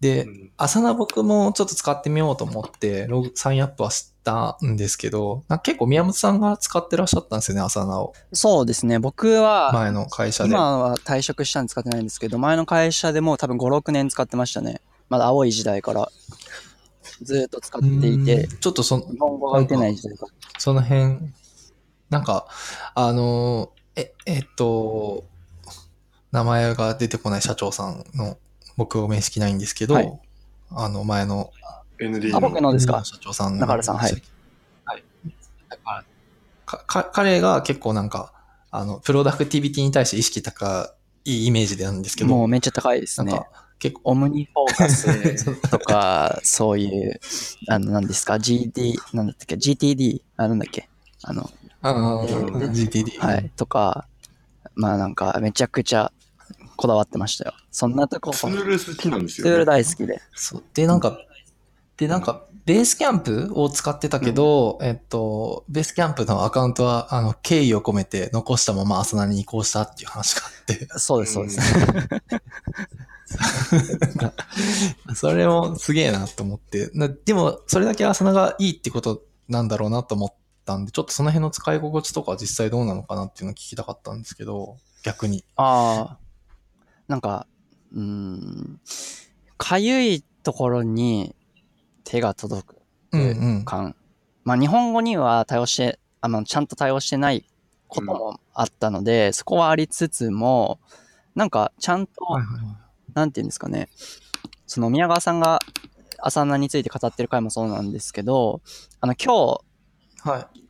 で、うんアサナ僕もちょっと使ってみようと思って、ログ、サインアップはしたんですけど、結構宮本さんが使ってらっしゃったんですよね、アサナを。そうですね。僕は、前の会社で。今は退職したんで使ってないんですけど、前の会社でもう多分5、6年使ってましたね。まだ青い時代から。ずーっと使っていて、うんちょっとその、日本語が打てない時代から。その辺、なんか、あの、え、えっと、名前が出てこない社長さんの、僕は面識ないんですけど、はいあの、前の ND あ、僕のですか？社長さんの中原さんはい。はい。だからかか彼が結構なんか、あの、プロダクティビティに対して意識高いイメージでなんですけど、もうめっちゃ高いですね結構、オムニフォーカスとか、*laughs* そういう、あの、何ですか ?GD、なんだっけ ?GTD? あ、なんだっけ？あの、ああ、GTD。はい。とか、まあなんか、めちゃくちゃこだわってましたよ。そんなとこ、ツツール好きなんですよ、ールね。大好きで。そう。で、なんか、で、なんか、ベースキャンプを使ってたけど、えっと、ベースキャンプのアカウントは、あの、敬意を込めて残したままアスナに移行したっていう話があって、そうです、そうです。それもすげえなと思って。なでも、それだけアサナがいいってことなんだろうなと思ったんで、ちょっとその辺の使い心地とか実際どうなのかなっていうのを聞きたかったんですけど、逆に。ああ、なんか、うーん、かゆいところに手が届くうんうん。感。まあ、日本語には対応して、あの、ちゃんと対応してないこともあったので、そこはありつつも、なんか、ちゃんと、はいはいはいなんていうんですかね、その宮川さんが朝名について語ってる回もそうなんですけど、あの、今日、はい。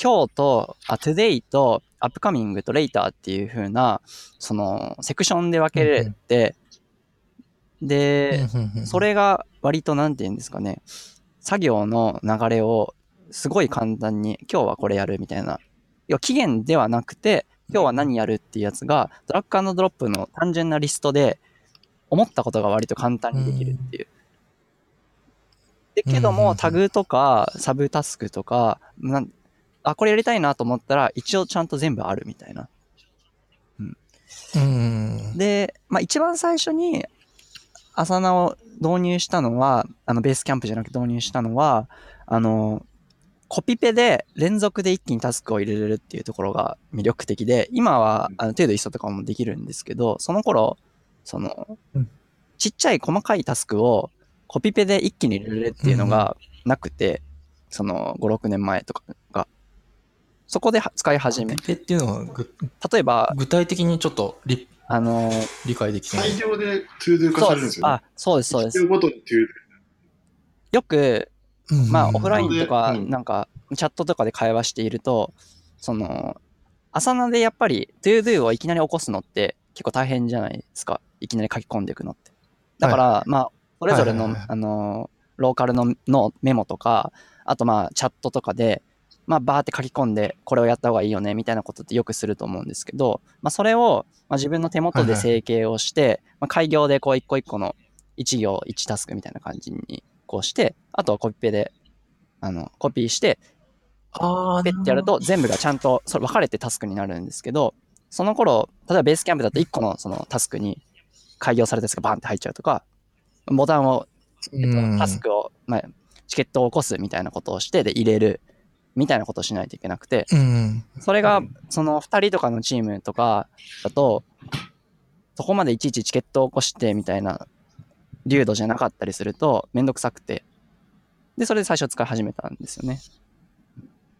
今日と、あ、today と、アップカミングと later っていう風な、その、セクションで分けれて、で、それが割となんて言うんですかね、作業の流れをすごい簡単に、今日はこれやるみたいな。要は期限ではなくて、今日は何やるっていうやつが、ドラッグドロップの単純なリストで、思ったことが割と簡単にできるっていう。で、けども、タグとか、サブタスクとか、なんあ、これやりたいなと思ったら、一応ちゃんと全部あるみたいな。うんうん。で、まあ一番最初に、アサナを導入したのは、あの、ベースキャンプじゃなくて導入したのは、あの、コピペで連続で一気にタスクを入れれるっていうところが魅力的で、今はあの程度一緒とかもできるんですけど、その頃、そのうん、ちっちゃい細かいタスクをコピペで一気に入れれるっていうのがなくて、その5、6年前とかが。そこでは使い始めコ。ピペっていうのはぐ例えば、具体的にちょっと理あの、理解できてない。採用で ToDo 化そうです。されるんですよね。あ、そうです、そうですよく、まあ、オフラインとか、うんなんか、チャットとかで会話していると、その、朝ナでやっぱり、ToDo をいきなり起こすのって結構大変じゃないですか。いきなり書き込んでいくのって。だから、まあ、それぞれの、はいはいはいあの、ローカルののメモとか、あとまあ、チャットとかで、まあ、バーって書き込んで、これをやった方がいいよね、みたいなことってよくすると思うんですけど、まあ、それを、まあ、自分の手元で整形をして、まあ、開業でこう、一個一個の1行1タスクみたいな感じにこうして、あとはコピペで、あの、コピーして、あペッてやると全部がちゃんとそれ分かれてタスクになるんですけど、その頃、例えばベースキャンプだと1個のそのタスクに開業されたやつがバンって入っちゃうとか、ボタンを、えっとタスクを、まあ、チケットを起こすみたいなことをして、で、入れるみたいなことをしないといけなくて、うん。それがうん、その2人とかのチームとかだと、そこまでいちいちチケットを起こしてみたいな、流度じゃなかったりすると、めんどくさくて、で、それで最初使い始めたんですよね。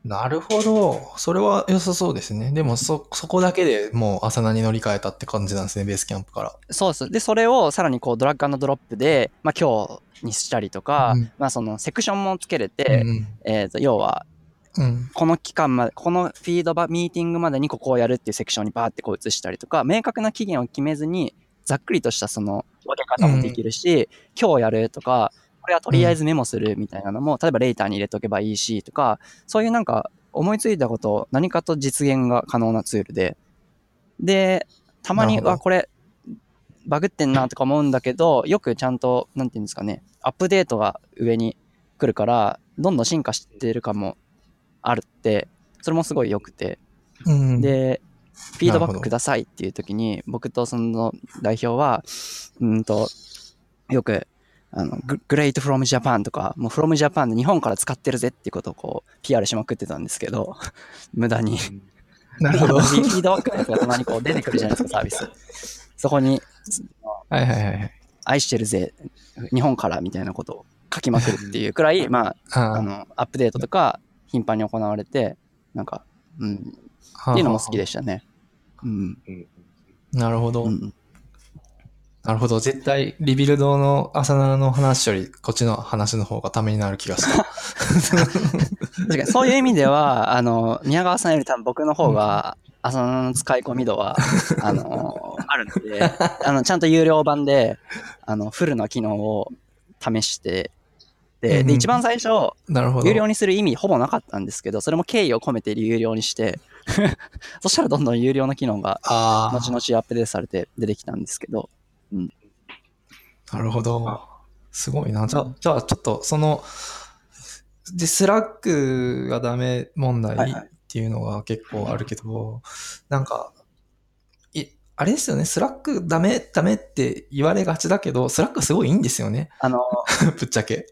なるほど。それは良さそうですね。でもそ、そこだけでもう朝何に乗り換えたって感じなんですね、ベースキャンプから。そうです。で、それをさらにこうドラッグドロップで、まあ今日にしたりとか、うんまあそのセクションもつけれて、うんえっ、と、要は、うん。この期間まで、このフィードバミーティングまでにここをやるっていうセクションにバーってこう移したりとか、明確な期限を決めずに、ざっくりとしたその分け方もできるし、今日やるとか、これはとりあえずメモするみたいなのも、例えばレーターに入れとけばいいしとか、そういうなんか思いついたことを何かと実現が可能なツールで、で、たまに、なるほど。わ、これ、バグってんなとか思うんだけど、よくちゃんと、なんていうんですかね、アップデートが上に来るから、どんどん進化してるかもあるって、それもすごい良くて。うん、で、フィードバックくださいっていう時に、僕とその代表は、うんと、よく、あの、ググレートフロムジャパンとか、もうフロムジャパンで日本から使ってるぜっていうことをこう、PR しまくってたんですけど、*laughs* 無駄に。なるほど。*laughs* フィードバックのやつがたまにこう出てくるじゃないですか、*laughs* サービス。そこに、はいはいはい。愛してるぜ、日本からみたいなことを書きまくるっていうくらい、まあ、ああの、アップデートとか頻繁に行われて、なんか、うん、っていうのも好きでしたね。うん。なるほど。うん、なるほど。絶対、リビルドの朝奈の話より、こっちの話の方がためになる気がした。*laughs* 確かにそういう意味では、あの、宮川さんより多分僕の方が、朝の使い込み度は、あの、あるので、あの、ちゃんと有料版で、あの、フルな機能を試して、で、一番最初、なるほど。有料にする意味ほぼなかったんですけど、それも敬意を込めて有料にして、*laughs* そしたらどんどん有料の機能があ後々アップデートされて出てきたんですけど、あ、なるほど。すごいな。じゃあ、じゃあちょっと、その、で、 Slack がダメ問題はいはい。っていうのが結構あるけど、なんか、いあれですよね、 Slack ダメ、ダメって言われがちだけど、 Slack すごいいいんですよね。あの、*laughs* ぶっちゃけ。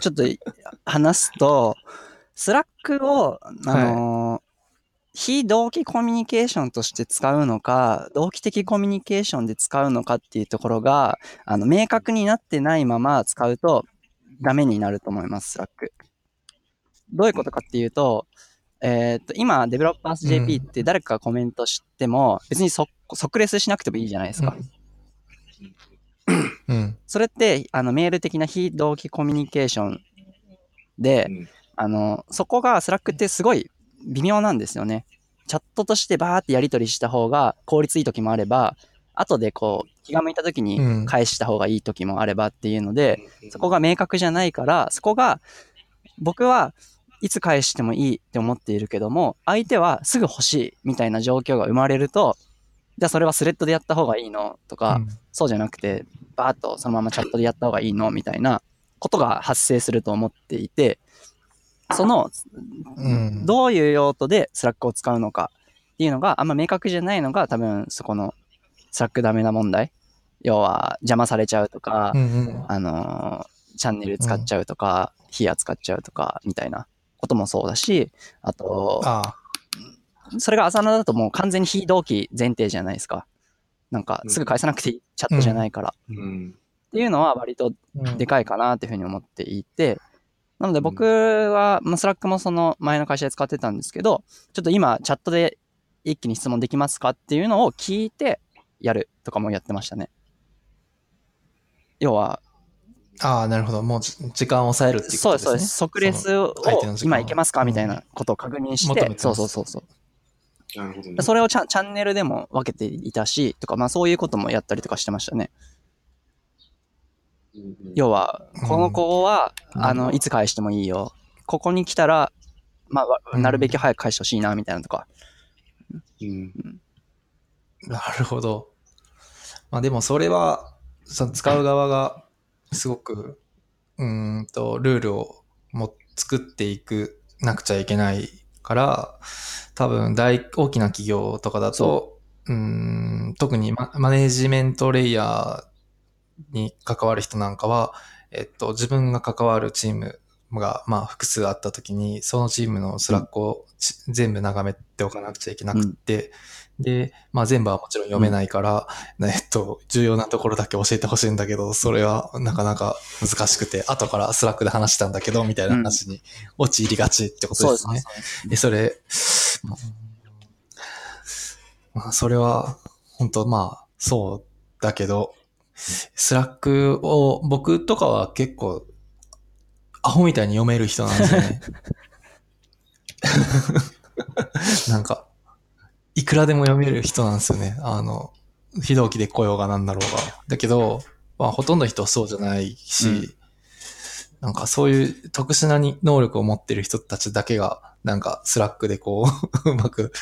ちょっと話すと、 Slack を、あの、非同期コミュニケーションとして使うのか、同期的コミュニケーションで使うのかっていうところが、あの、明確になってないまま使うとダメになると思います、 Slack。どういうことかっていうと、えーっと、今、 Developers JP って誰かがコメントしても、別にそ即レスしなくてもいいじゃないですか。うん。*clears throat* それって、あの、メール的な非同期コミュニケーションで、うんあの、そこが Slack ってすごい微妙なんですよね。チャットとしてバーってやり取りした方が効率いい時もあれば、後でこう、気が向いた時うんに返した方がいい時もあればっていうので、そこが明確じゃないから、そこが、僕はいつ返してもいいって思っているけども、相手はすぐ欲しいみたいな状況が生まれると、じゃあそれはスレッドでやった方がいいの？とか、そうじゃなくて、バーッとそのままチャットでやった方がいいの？みたいなことが発生すると思っていて、その、うん。どういう用途で Slack を使うのかっていうのがあんま明確じゃないのが多分そこの Slack ダメな問題。要は邪魔されちゃうとか、うんうん。あのーチャンネル使っちゃうとか、ヒア使っちゃうとか、みたいなこともそうだし、あと、あそれが Asana だともう完全に非同期前提じゃないですか。なんか、すぐ返さなくていい、チャットじゃないから。うん。っていうのは割とあ。でかいかなっていうふうに思っていて、なので僕は、まあ、 Slack もその前の会社で使ってたんですけど、ちょっと今チャットで一気に質問できますかっていうのを聞いてやるとかもやってましたね。要は、ああ、なるほど。もうじ時間を抑えるっていうそうです、ことですね。そうです。即レスを今いけますかみたいなことを確認してそうそうそう。なるほどね。それをチャチャンネルでも分けていたし、とか、まあそういうこともやったりとかしてましたね。うんうん要は、この子は、うんあの、いつ返してもいいよ。ここに来たら、まあなるべく早く返してほしいな、みたいなとか。うんなるほど。まあでもそれは、その使う側がすごく、うーんと、ルールをも作っていく、なくちゃいけないから、多分大、大きな企業とかだと、う。ーん、特にママネジメントレイヤーに関わる人なんかは、えっと、自分が関わるチームが、まあ、複数あった時に、そのチームの Slack をち全部眺めておかなくちゃいけなくって、で、まあ全部はもちろん読めないから、えっと、重要なところだけ教えてほしいんだけど、それはなかなか難しくて、後から Slack で話したんだけど、みたいな話に陥りがちってことですね。で、それ、まあまあ、それは、本当まあ、そうだけど、 Slack を、僕とかは結構、アホみたいに読める人なんですよね。*laughs* なんか、いくらでも読める人なんですよね。あの、非同期で来ようがなんだろうが。だけど、まあ、ほとんどの人はそうじゃないし、うんなんかそういう特殊なに能力を持ってる人たちだけが、なんか Slack でこう、*laughs* うまく、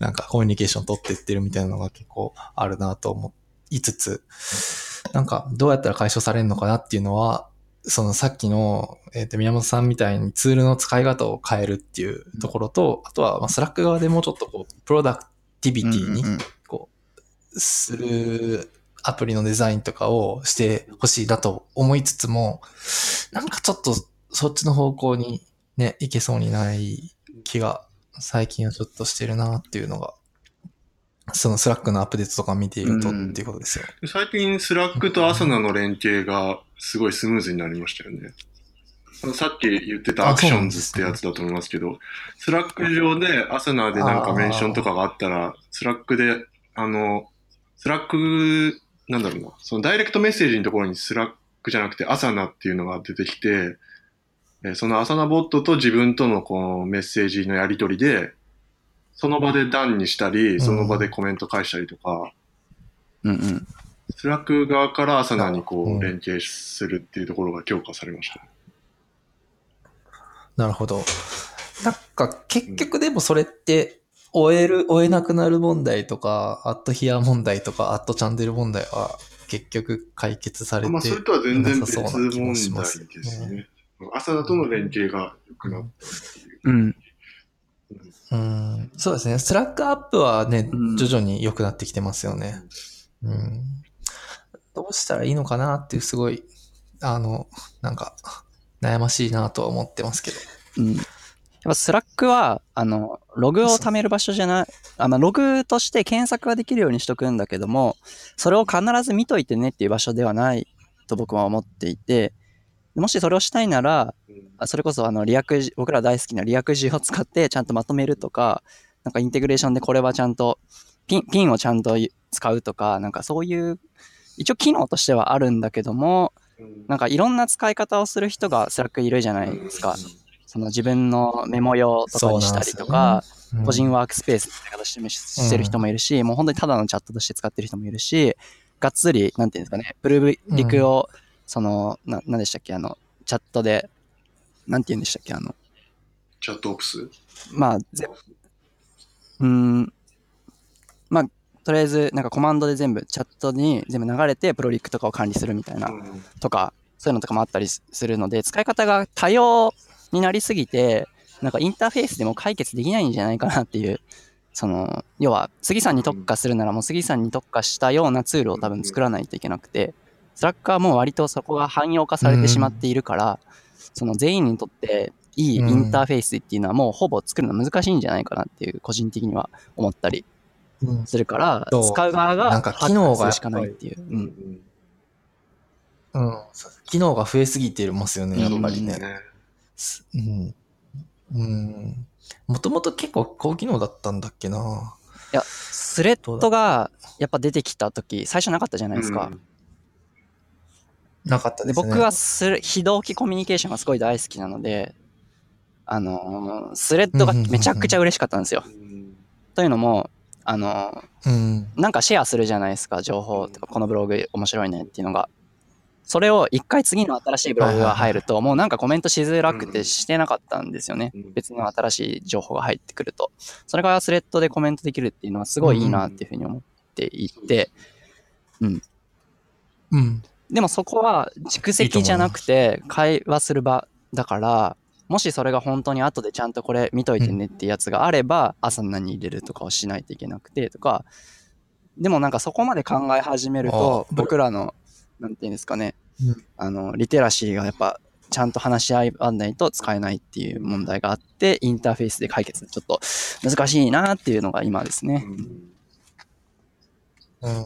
なんかコミュニケーション取っていってるみたいなのが結構あるなと思いつつ、なんかどうやったら解消されるのかなっていうのは、そのさっきの、えっ、と、宮本さんみたいにツールの使い方を変えるっていうところと、あとは、まあ、 Slack 側でもうちょっとこう、プロダクティビティにうんうんうんこう、するアプリのデザインとかをしてほしいなと思いつつも、なんかちょっとそっちの方向にね、いけそうにない気が最近はちょっとしてるなっていうのが、その Slack のアップデートとか見ているとうんっていうことですよ。最近、 Slack と Asana の連携がすごいスムーズになりましたよね。さっき言ってたあ Actions ってやつだと思いますけど、Slack 上で Asana でなんかメンションとかがあったら、 Slack で、あの、 Slack、なんだろうな、そのダイレクトメッセージのところに Slack じゃなくて Asana っていうのが出てきて、えーその Asana ボットと自分とのこのメッセージのやり取りで、その場で Done にしたり、その場でコメント返したりとか、うんうん。 Slack 側から Asana にこうんう連携するっていうところが強化されました。なるほど。なんか結局でもそれって終える、終えなくなる問題とか、アットヒア問題とか、アットチャンネル問題は結局解決されて。まあ、それとは全然別問題ですすねね。アサナとの連携が良くなったっていう。うん。うん。そうですね。スラックアップはねうん、徐々に良くなってきてますよね。うん。どうしたらいいのかなっていう、すごい、あの、なんか、悩ましいなとは思ってますけど。うん。やっぱ Slack は、あの、ログを貯める場所じゃない、あの、ログとして検索はできるようにしとくんだけども、それを必ず見といてねっていう場所ではないと僕は思っていて、もしそれをしたいなら、あそれこそあの Reacji 僕ら大好きな Reacji を使ってちゃんとまとめるとか、なんかインテグレーションでこれはちゃんとピン、ピンをちゃんと使うとか、なんかそういう、一応機能としてはあるんだけども、なんかいろんな使い方をする人がスラックいるじゃないですか。その自分のメモ用とかにしたりとか、うん個人ワークスペースって言い方してしてる人もいるし、もう本当にただのチャットとして使ってる人もいるし、がっつり、なんていうんですかね、プルーブリクを、その、な、なんでしたっけ、あの、チャットで、なんて言うんでしたっけ、あの、チャットオプス？まあ、ぜうーん、まあ、とりあえず、なんかコマンドで全部、チャットに全部流れて、プルリクとかを管理するみたいな、うん。とか、そういうのとかもあったりするので、使い方が多様になりすぎて、なんかインターフェースでも解決できないんじゃないかなっていう、その、要は、杉さんに特化するならもう杉さんに特化したようなツールを多分作らないといけなくて、スラックはもう割とそこが汎用化されてしまっているから、その全員にとっていいインターフェースっていうのはもうほぼ作るの難しいんじゃないかなっていう、個人的には思ったりうんするから、そう使う側がなんか機能がしかないっていう。うん。うん。機能が増えすぎてますよね、やっぱりね。うん。うん。もともと結構高機能だったんだっけな。スレッドがやっぱ出てきた時最初なかったじゃないですか。うんなかったですね。僕はスレ非同期コミュニケーションがすごい大好きなので、あのースレッドがめちゃくちゃ嬉しかったんですよ。うんというのも、あのうん。ーなんかシェアするじゃないですか、情報とか、このブログ面白いねっていうのが。それを一回次の新しいブログが入ると、もうなんかコメントしづらくてしてなかったんですよねうん。別の新しい情報が入ってくると。それがスレッドでコメントできるっていうのはすごいいいなっていうふうに思っていて、うん。でもそこは蓄積じゃなくて会話する場だから、もしそれが本当に後でちゃんとこれ見といてねってやつがあれば、朝何入れるとかをしないといけなくてとか、でもなんかそこまで考え始めると、あ僕らの、なんていうんですかねうん、あの、リテラシーがやっぱちゃんと話し合いあんないと使えないっていう問題があって、インターフェースで解決ちょっと難しいなっていうのが今ですね。うん。なん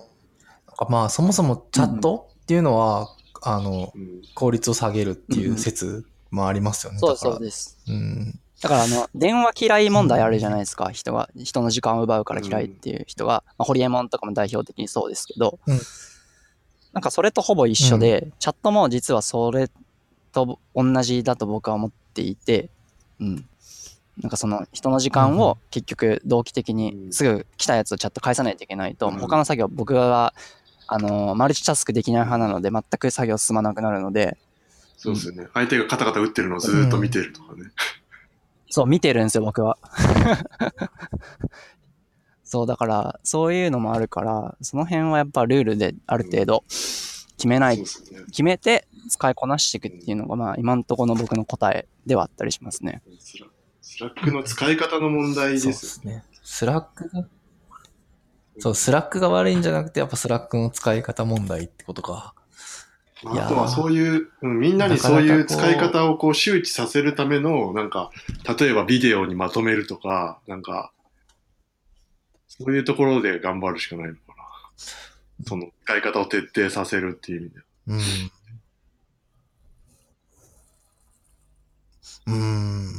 かまあ、そもそもチャットっていうのは、あの、うん効率を下げるっていう説もありますよね。そうです、だから。そうです。うん。だからあの、電話嫌い問題あるじゃないですか。人が、人の時間を奪うから嫌いっていう人が、まあ、ホリエモンとかも代表的にそうですけど、うん。なんかそれとほぼ一緒で、チャットも実はそれと同じだと僕は思っていて、うん。なんかその人の時間うんうん。を結局同期的にすぐ来たやつをチャット返さないといけないと、うん。他の作業僕は、あの、マルチタスクできない派なので全く作業進まなくなるので、そうですよね。相手がカタカタ打ってるのをずーっと見てるとかね。そう、見てるんですよ、僕は。*laughs* そう、だから、そういうのもあるから、その辺はやっぱルールである程度決めない、そうですよね。決めて使いこなしていくっていうのが、まあ、今んとこの僕の答えではあったりしますね。スラックの使い方の問題そうですすね。スラックが、そう、スラックが悪いんじゃなくて、やっぱスラックの使い方問題ってことか。あとはそういう、うんみんなにそういう使い方をこう周知させるための、なんか、例えばビデオにまとめるとか、なんか、そういうところで頑張るしかないのかな。その使い方を徹底させるっていう意味で。うん。うーん。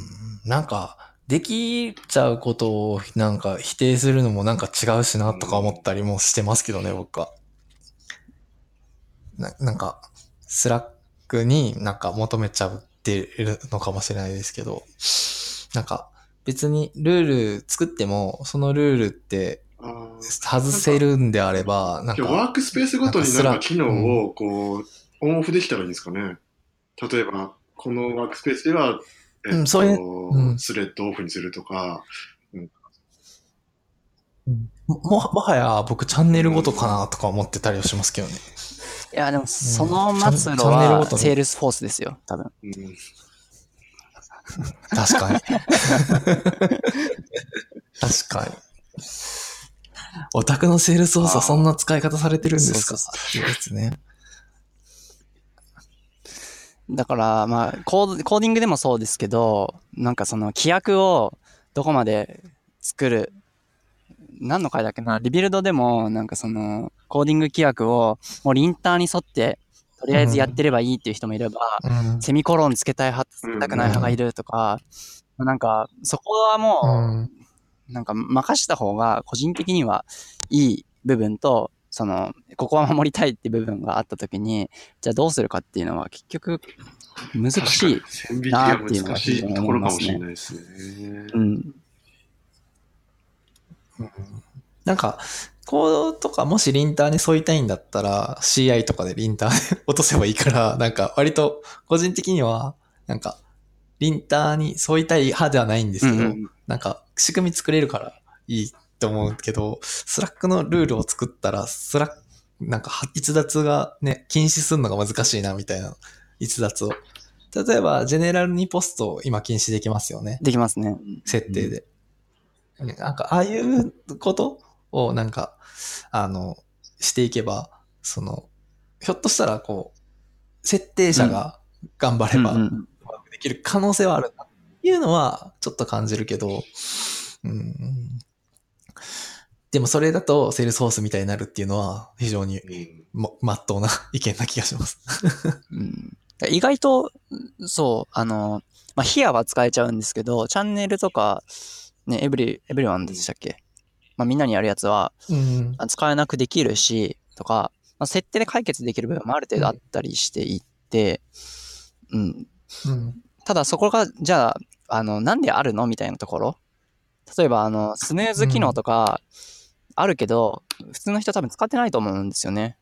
なんか、できちゃうことをなんか否定するのもなんか違うしなとか思ったりもしてますけどね、僕は。ななんか、スラックになんか求めちゃってるのかもしれないですけど、なんか別にルール作っても、そのルールって外せるんであれば、なん今日ワーか、クスペースごとになんか機能をこう、オンオフできたらいいんですかね。例えば、このワークスペースでは、えっとうんそういううんスレッドオフにするとか、も、ももはや僕チャンネルごととかなとか思ってたりはしますけどね。いや、でも、その末路チャンネルごは、セールスフォースですよ、多分。うん確かに。確かに。オタクのセールスフォースはそんな使い方されてるんですか？そうっていうやつね。だから、まあコード、コーディングでもそうですけど、なんかその規約をどこまで作る、何の回だっけな、リビルドでも、なんかその、コーディング規約を、もうリンターに沿って、とりあえずやってればいいっていう人もいれば、うん。セミコロンつけたい派、つけたくない派がいるとか、なんか、そこはもう、うんなんか任した方が個人的にはいい部分と、その、ここは守りたいって部分があった時に、じゃあどうするかっていうのは結局難しい。線引きが難しいところかもしれないですね。うん。なんか、コードとかもしリンターに沿いたいんだったら CI とかでリンターで落とせばいいから、*laughs* なんか割と個人的には、なんか、リンターに沿いたい派ではないんですけど、うんなんか仕組み作れるからいいと思うけど、スラックのルールを作ったら、スラック、なんか逸脱がね、禁止するのが難しいなみたいな、逸脱を。例えば、ジェネラルにポストを今禁止できますよね。できますね。設定で。なんか、ああいうことをなんか、あの、していけば、その、ひょっとしたらこう、設定者が頑張れば、うまくできる可能性はあるなっていうのはちょっと感じるけど、うん、でもそれだとセールスフォースみたいになるっていうのは非常にまっとうな意見な気がします。うん。意外と、そう、あの、まあ、ヒアは使えちゃうんですけど、チャンネルとか、ね、 every、everyone でしたっけ？まあ、みんなにやるやつは、うん。あ使えなくできるし、とか、まあ、設定で解決できる部分もある程度あったりしていって、うん。うん。ただそこが、じゃあ、あの、なんであるのみたいなところ？例えば、あの、スヌーズ機能とか、あるけど、普通の人多分使ってないと思うんですよね。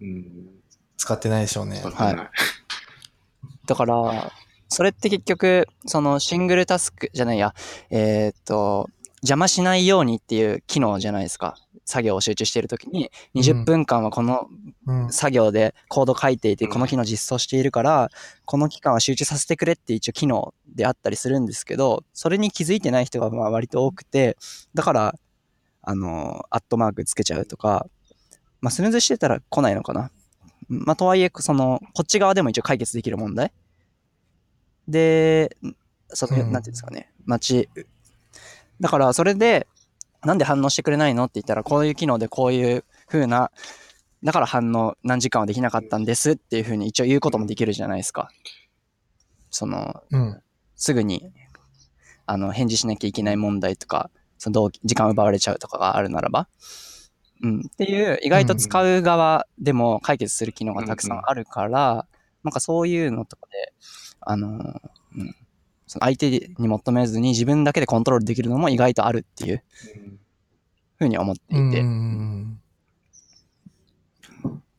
うん。使ってないでしょうね。使ってないだから、それって結局、そのシングルタスクじゃないや、えーっと、邪魔しないようにっていう機能じゃないですか。作業を集中しているときに、20分間はこのうん。作業でコード書いていて、うんこの機能実装しているから、この期間は集中させてくれって一応機能であったりするんですけど、それに気づいてない人がまあ割と多くて、だから、あの、アットマークつけちゃうとか、まあ、スヌーズしてたら来ないのかな。まあ、とはいえ、その、こっち側でも一応解決できる問題。で、その、うんなんていうんですかね、待ち、だから、それで、なんで反応してくれないのって言ったら、こういう機能でこういう風な、だから反応何時間はできなかったんですっていう風に一応言うこともできるじゃないですか。その、うん。すぐに、あの、返事しなきゃいけない問題とか、その時間奪われちゃうとかがあるならば。うん。っていう、意外と使う側でも解決する機能がたくさんあるから、なんかそういうのとかで、あの、うん。その相手に求めずに自分だけでコントロールできるのも意外とあるっていうふうに思っていて。うん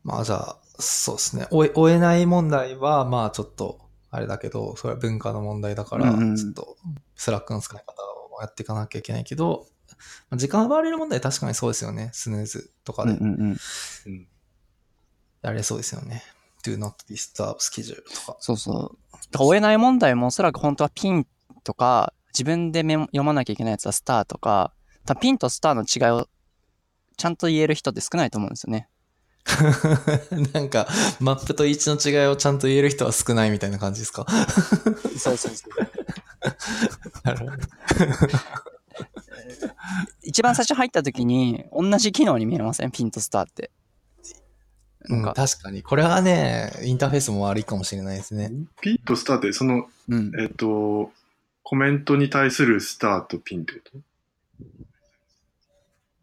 まあじゃあ、そうですね。追え追えない問題は、まあちょっと、あれだけど、それは文化の問題だから、ちょっと、スラックの使い方をやっていかなきゃいけないけど、まあ時間奪われる問題確かにそうですよね。スヌーズとかでやれそうですよね。Do not disturb schedule とか。そうそう。だから追えない問題もおそらく本当はピンとか、自分で読まなきゃいけないやつはスターとか、多分ピンとスターの違いをちゃんと言える人って少ないと思うんですよね。*laughs* なんか、マップと位置の違いをちゃんと言える人は少ないみたいな感じですか？そうそうそう。なるほど *laughs* 一番最初入った時に同じ機能に見えません？ピンとスターって。なんか、うん確かに。これはね、インターフェースも悪いかもしれないですね。ピンとスターって、その、うん。えっ、と、コメントに対するスターとピンってこと？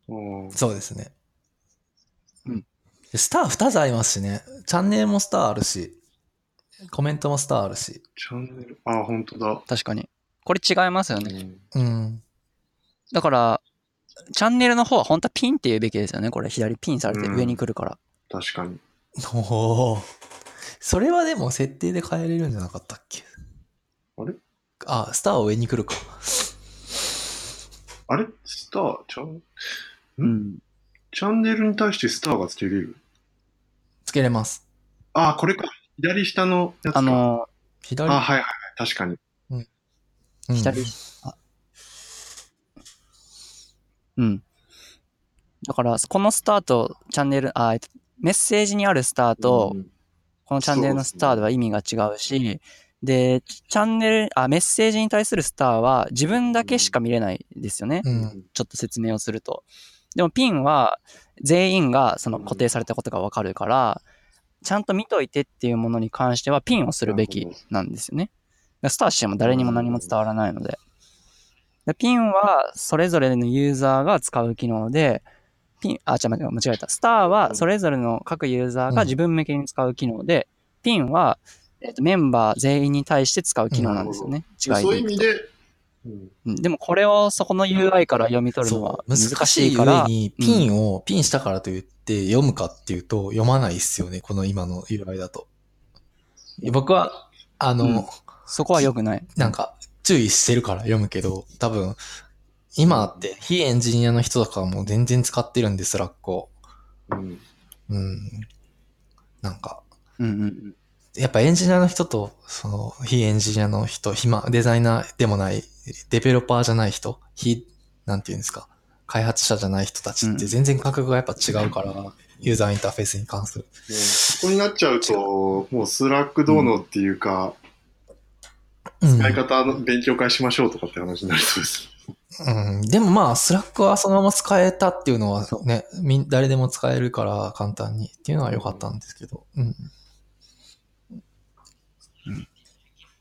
ああそうですね。うんでスター2つありますしね。チャンネルもスターあるし、コメントもスターあるし。チャンネル、ああ、本当だ。確かに。これ違いますよね。うんうん。だから、チャンネルの方は本当はピンって言うべきですよね。これ左ピンされてうん上に来るから。確かに。おーそれはでも設定で変えれるんじゃなかったっけ？あれ？あ、スターは上に来るか。*laughs* あれ？スター？チャン、うん。チャンネルに対してスターがつけれる？つけれます。ああ、これか。左下のやつか。あの、左あはいはいはい。確かに。うん左、あうん。だから、このスタート、チャンネル、あ、えっとメッセージにあるスターと、うんこのチャンネルのスターでは意味が違うし、で、チャンネル、あ、メッセージに対するスターは自分だけしか見れないですよね。うん。ちょっと説明をすると。でもピンは全員がその固定されたことがわかるから、ちゃんと見といてっていうものに関してはピンをするべきなんですよね。だからスターしても誰にも何も伝わらないので。でピンはそれぞれのユーザーが使う機能で、ピン、あ、違う、間違えた。スターはそれぞれの各ユーザーが自分向けに使う機能で、ピンは、えっとメンバー全員に対して使う機能なんですよね。違いそういう意味でうん。うんでもこれをそこの UI から読み取るのは難難しいから、に、ピンを、ピンしたからといって読むかっていうと、読まないっすよね、この今の UI だと。僕は、あの、うん。そこは良くない。なんか、注意してるから読むけど、多分、今って非エンジニアの人とかも全然使ってるんです、ラッコ。うんうん。なんか、うんうんうん。やっぱエンジニアの人と、その、非エンジニアの人、暇、デザイナーでもない、デベロッパーじゃない人、非、なんていうんですか、開発者じゃない人たちって全然感覚がやっぱ違うから、ユーザーインターフェースに関する。ねここになっちゃうと、もうスラックどうのっていうか、うん使い方の勉強会しましょうとかって話になりそうです。うん、でもまあ、スラックはそのまま使えたっていうのはね、みん誰でも使えるから簡単にっていうのは良かったんですけど。うん。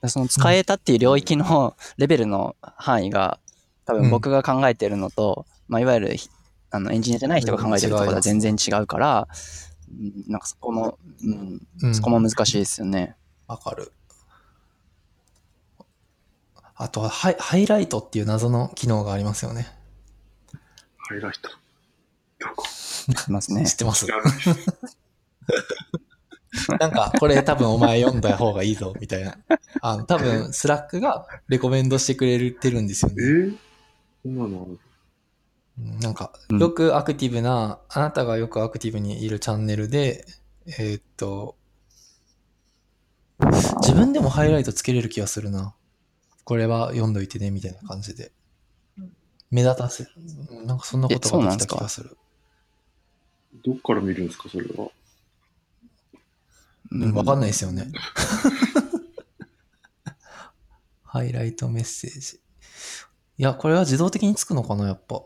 でその使えたっていう領域の *laughs* レベルの範囲が、多分僕が考えてるのと、まあ、いわゆるひあのエンジニアじゃない人が考えてるところでは全然違うから、うんなんかそこも、うん、うんそこも難しいですよね。わかる。あとはハイ、ハイライトっていう謎の機能がありますよね。ハイライト。どこいますね知。ってます？なんか、これ多分お前読んだ方がいいぞ、みたいな。あの、多分、スラックがレコメンドしてくれてるんですよね。えー、そんなの？なんか、うんよくアクティブな、あなたがよくアクティブにいるチャンネルで、えーっと、自分でもハイライトつけれる気がするな。これは読んどいてね、みたいな感じで。目立たせ、うんなんかそんなことができた気がする。どっから見るんですか、それは？うんわかんないですよね。ハイライトメッセージ。いや、これは自動的につくのかな、やっぱ。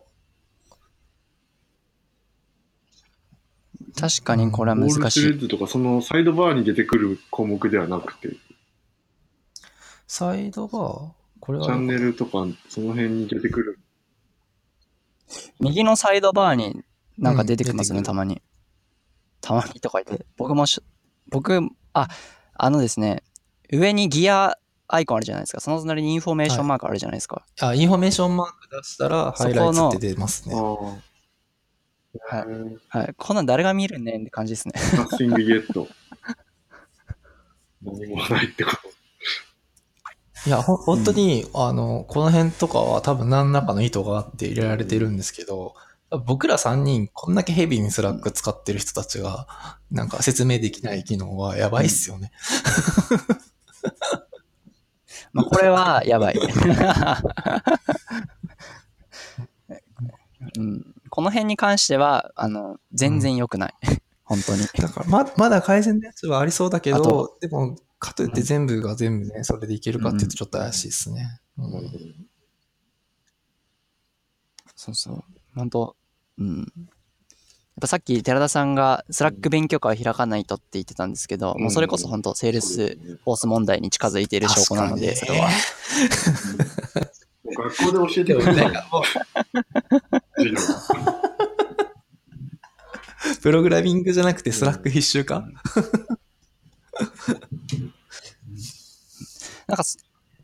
確かにこれは難しい。スレッドとか、そのサイドバーに出てくる項目ではなくて、チサイドバーこれはャンネルとか、その辺に出てくる。右のサイドバーになんか出てきますね、うんたまに。たまにとか言って。僕もし、僕、あ、あのですね、上にギアアイコンあるじゃないですか。その隣にインフォメーションマークあるじゃないですか。あ、インフォメーションマーク出したら、そこのハイライトって出ますね。はいはい。はい。こんなん誰が見るねんって感じですね。 Nothing yet。何もないってこと。いや、ほ本当に、あの、この辺とかは多分何らかの意図があって入れられてるんですけど、僕ら3人、こんだけヘビーにスラック使ってる人たちが、なんか説明できない機能はやばいっすよね。まあ、これはやばい。*laughs* うん、この辺に関しては、あの、全然良くない。本当に。だから、ま、まだ改善のやつはありそうだけど、あと、でも、かといって全部が全部ね、それでいけるかっていうとちょっと怪しいですね。う。そうそう。本当うん。やっぱさっき寺田さんが Slack 勉強会を開かないとって言ってたんですけど、もうそれこそ本当 Salesforce 問題に近づいている証拠なので、それは。学校で教えてくれるな *laughs* んか *laughs* プログラミングじゃなくて Slack 必修か、なんかそ、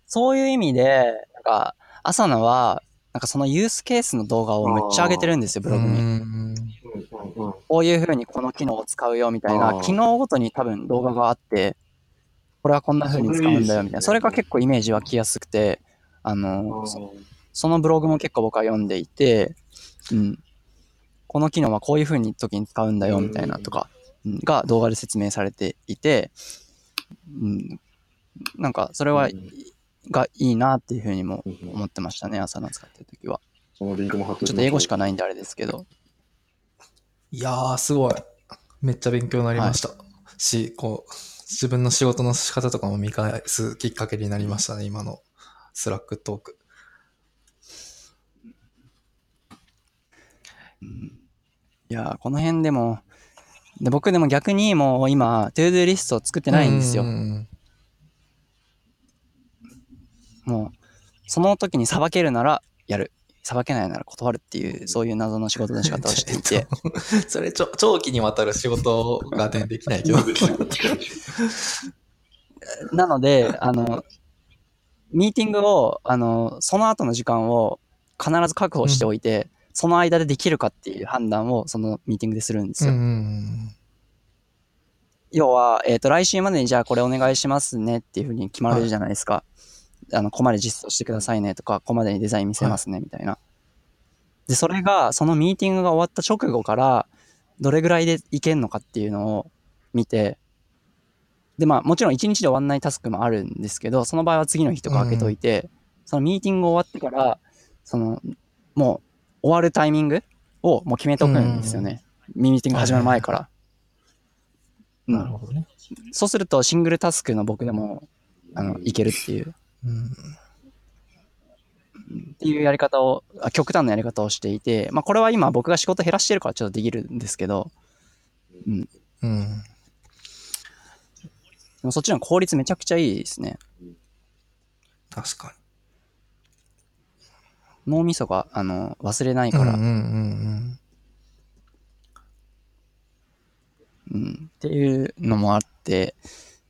そういう意味で、なんか、朝菜は、なんかそのユースケースの動画をめっちゃ上げてるんですよ、ブログに。こういう風にこの機能を使うよみたいな機能ごとに多分動画があって、これはこんな風に使うんだよみたいな。そそれが結構イメージ湧きやすくて、あの、あそのブログも結構僕は読んでいて、うん。この機能はこういう風に時に使うんだよみたいなとか、うんが動画で説明されていて、うん。なんかそれはうんがいいなっていうふうにもうんうん思ってましたね、朝の使ってる時は。そのリンクも貼っときまちょっと英語しかない。んであれですけど。いやー、すごい。めっちゃ勉強になりました。し、こう、自分の仕事の仕方とかも見返すきっかけになりましたね、今の Slack トーク。いやー、この辺でも、で僕でも逆にもう今、 to-do リストを作ってないんですよう。んもう、その時にさばけるならやる。さばけないなら断るっていう、そういう謎の仕事の仕方をしていて。*laughs* それちょ、長期にわたる仕事がね、できないけど。*laughs* なので、あの、ミーティングを、あの、その後の時間を必ず確保しておいて、その間でできるかっていう判断をそのミーティングでするんですよ。うん要は、えっ、と、来週までにじゃあこれお願いしますねっていうふうに決まるじゃないですか。あの、ここまで実装してくださいねとか、ここまでにデザイン見せますねみたいな。で、それが、そのミーティングが終わった直後から、どれぐらいでいけんのかっていうのを見て、で、まあ、もちろん1日で終わんないタスクもあるんですけど、その場合は次の日とか開けといて、そのミーティング終わってから、その、もう終わるタイミングをもう決めとくんですよね。ミーティング始まる前から。うんなるほどね。そうするとシングルタスクの僕でもあのいけるっていううん。っていうやり方をあ極端なやり方をしていて、まあ、これは今僕が仕事減らしてるからちょっとできるんですけどうん。でもそっちの効率めちゃくちゃいいですね。確か脳みそがあの忘れないに。から、うんうんうん。うん。っていうのもあって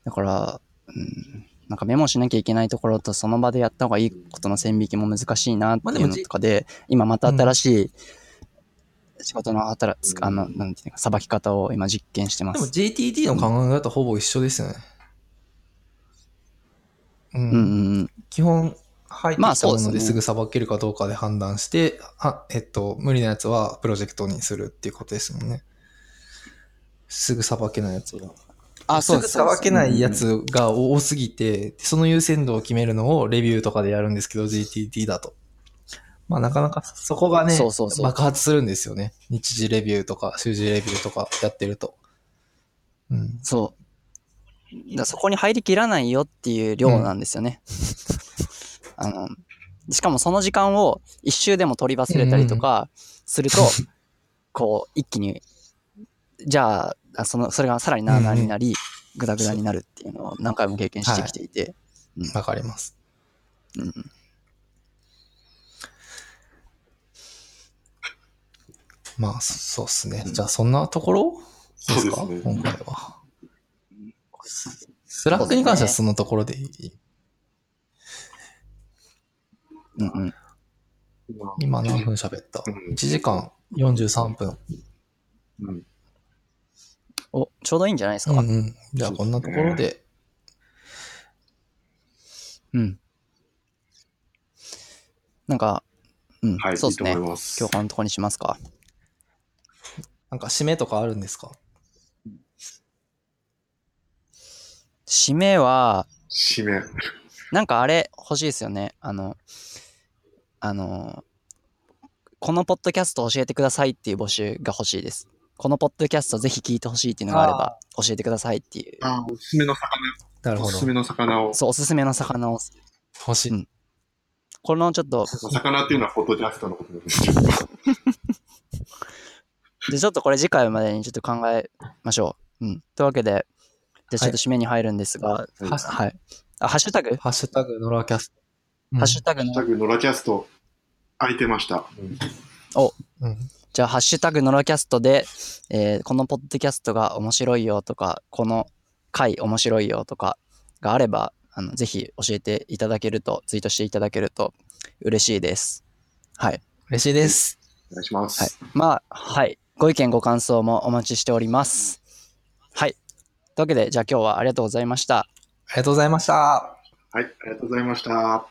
だから、うん、なんかメモしなきゃいけないところとその場でやった方がいいことの線引きも難しいなっていうのとかで、今また新しい仕事の働つあの、なんていうか、さばき方を今実験してまでもす。JTT の考え方ほぼ一緒ですよね。うん。うんうんうん。基本、入ってまあきたものですぐさばけるかどうかで判断して、あ、えっと、無理なやつはプロジェクトにするっていうことですもんね。すぐさばけないやつは。あ、すぐさばけないやつが多すぎて、その優先度を決めるのをレビューとかでやるんですけど、GTT だと。まあなかなかそこがね、そうそうそう爆発するんですよね。日時レビューとか、週次レビューとかやってると。うん。そう。だそこに入りきらないよっていう量なんですよね。あの、しかもその時間を一周でも取り忘れたりとかすると、こう、一気に、じゃあ、あその、それがさらになあなあになり、グダグダになるっていうのを何回も経験してきていて、わかります。うんまあ、そそうっすね。じゃあ、そんなところ？ですか？ね今回は。 Slack に関してはそのところでいい？うんうん。今何分喋った？うん ?1 時間43分。うんお、ちょうどいいんじゃないですか？うんうん。じゃあ、こんなところで。うん。なんか、うん、はい、そうですねいい。今日このところにしますか？なんか、締めとかあるんですか？締めは、締め。なんかあれ欲しいですよね。あの、あの、このポッドキャスト教えてくださいっていう募集が欲しいです。このポッドキャストぜひ聞いてほしいっていうのがあれば教えてくださいっていう。あ、おすすめの魚。なるほどおすす。めの魚を。そう、おすすめの魚を。欲しい。うんこのちょっと、魚っていうのはポッドキャストのことです。*laughs* で、ちょっとこれ次回までにちょっと考えましょう。うん。というわけで、で、ちょっと締めに入るんですが、はいははい。あ、ハッシュタグ、ハッシュタグ、ノラキャスト。ハッシュタグノラキャスト、空いてました。うん。じゃあ、ハッシュタグノラキャストで、えーこのポッドキャストが面白いよとか、この回面白いよとかがあれば、あのぜひ教えていただけると、ツイートしていただけると嬉しいです。はい。嬉しいです。お願いします。はい。まあ、はい。ご意見、ご感想もお待ちしております。はい。というわけで、じゃあ今日はありがとうございました。ありがとうございました。はい、ありがとうございました。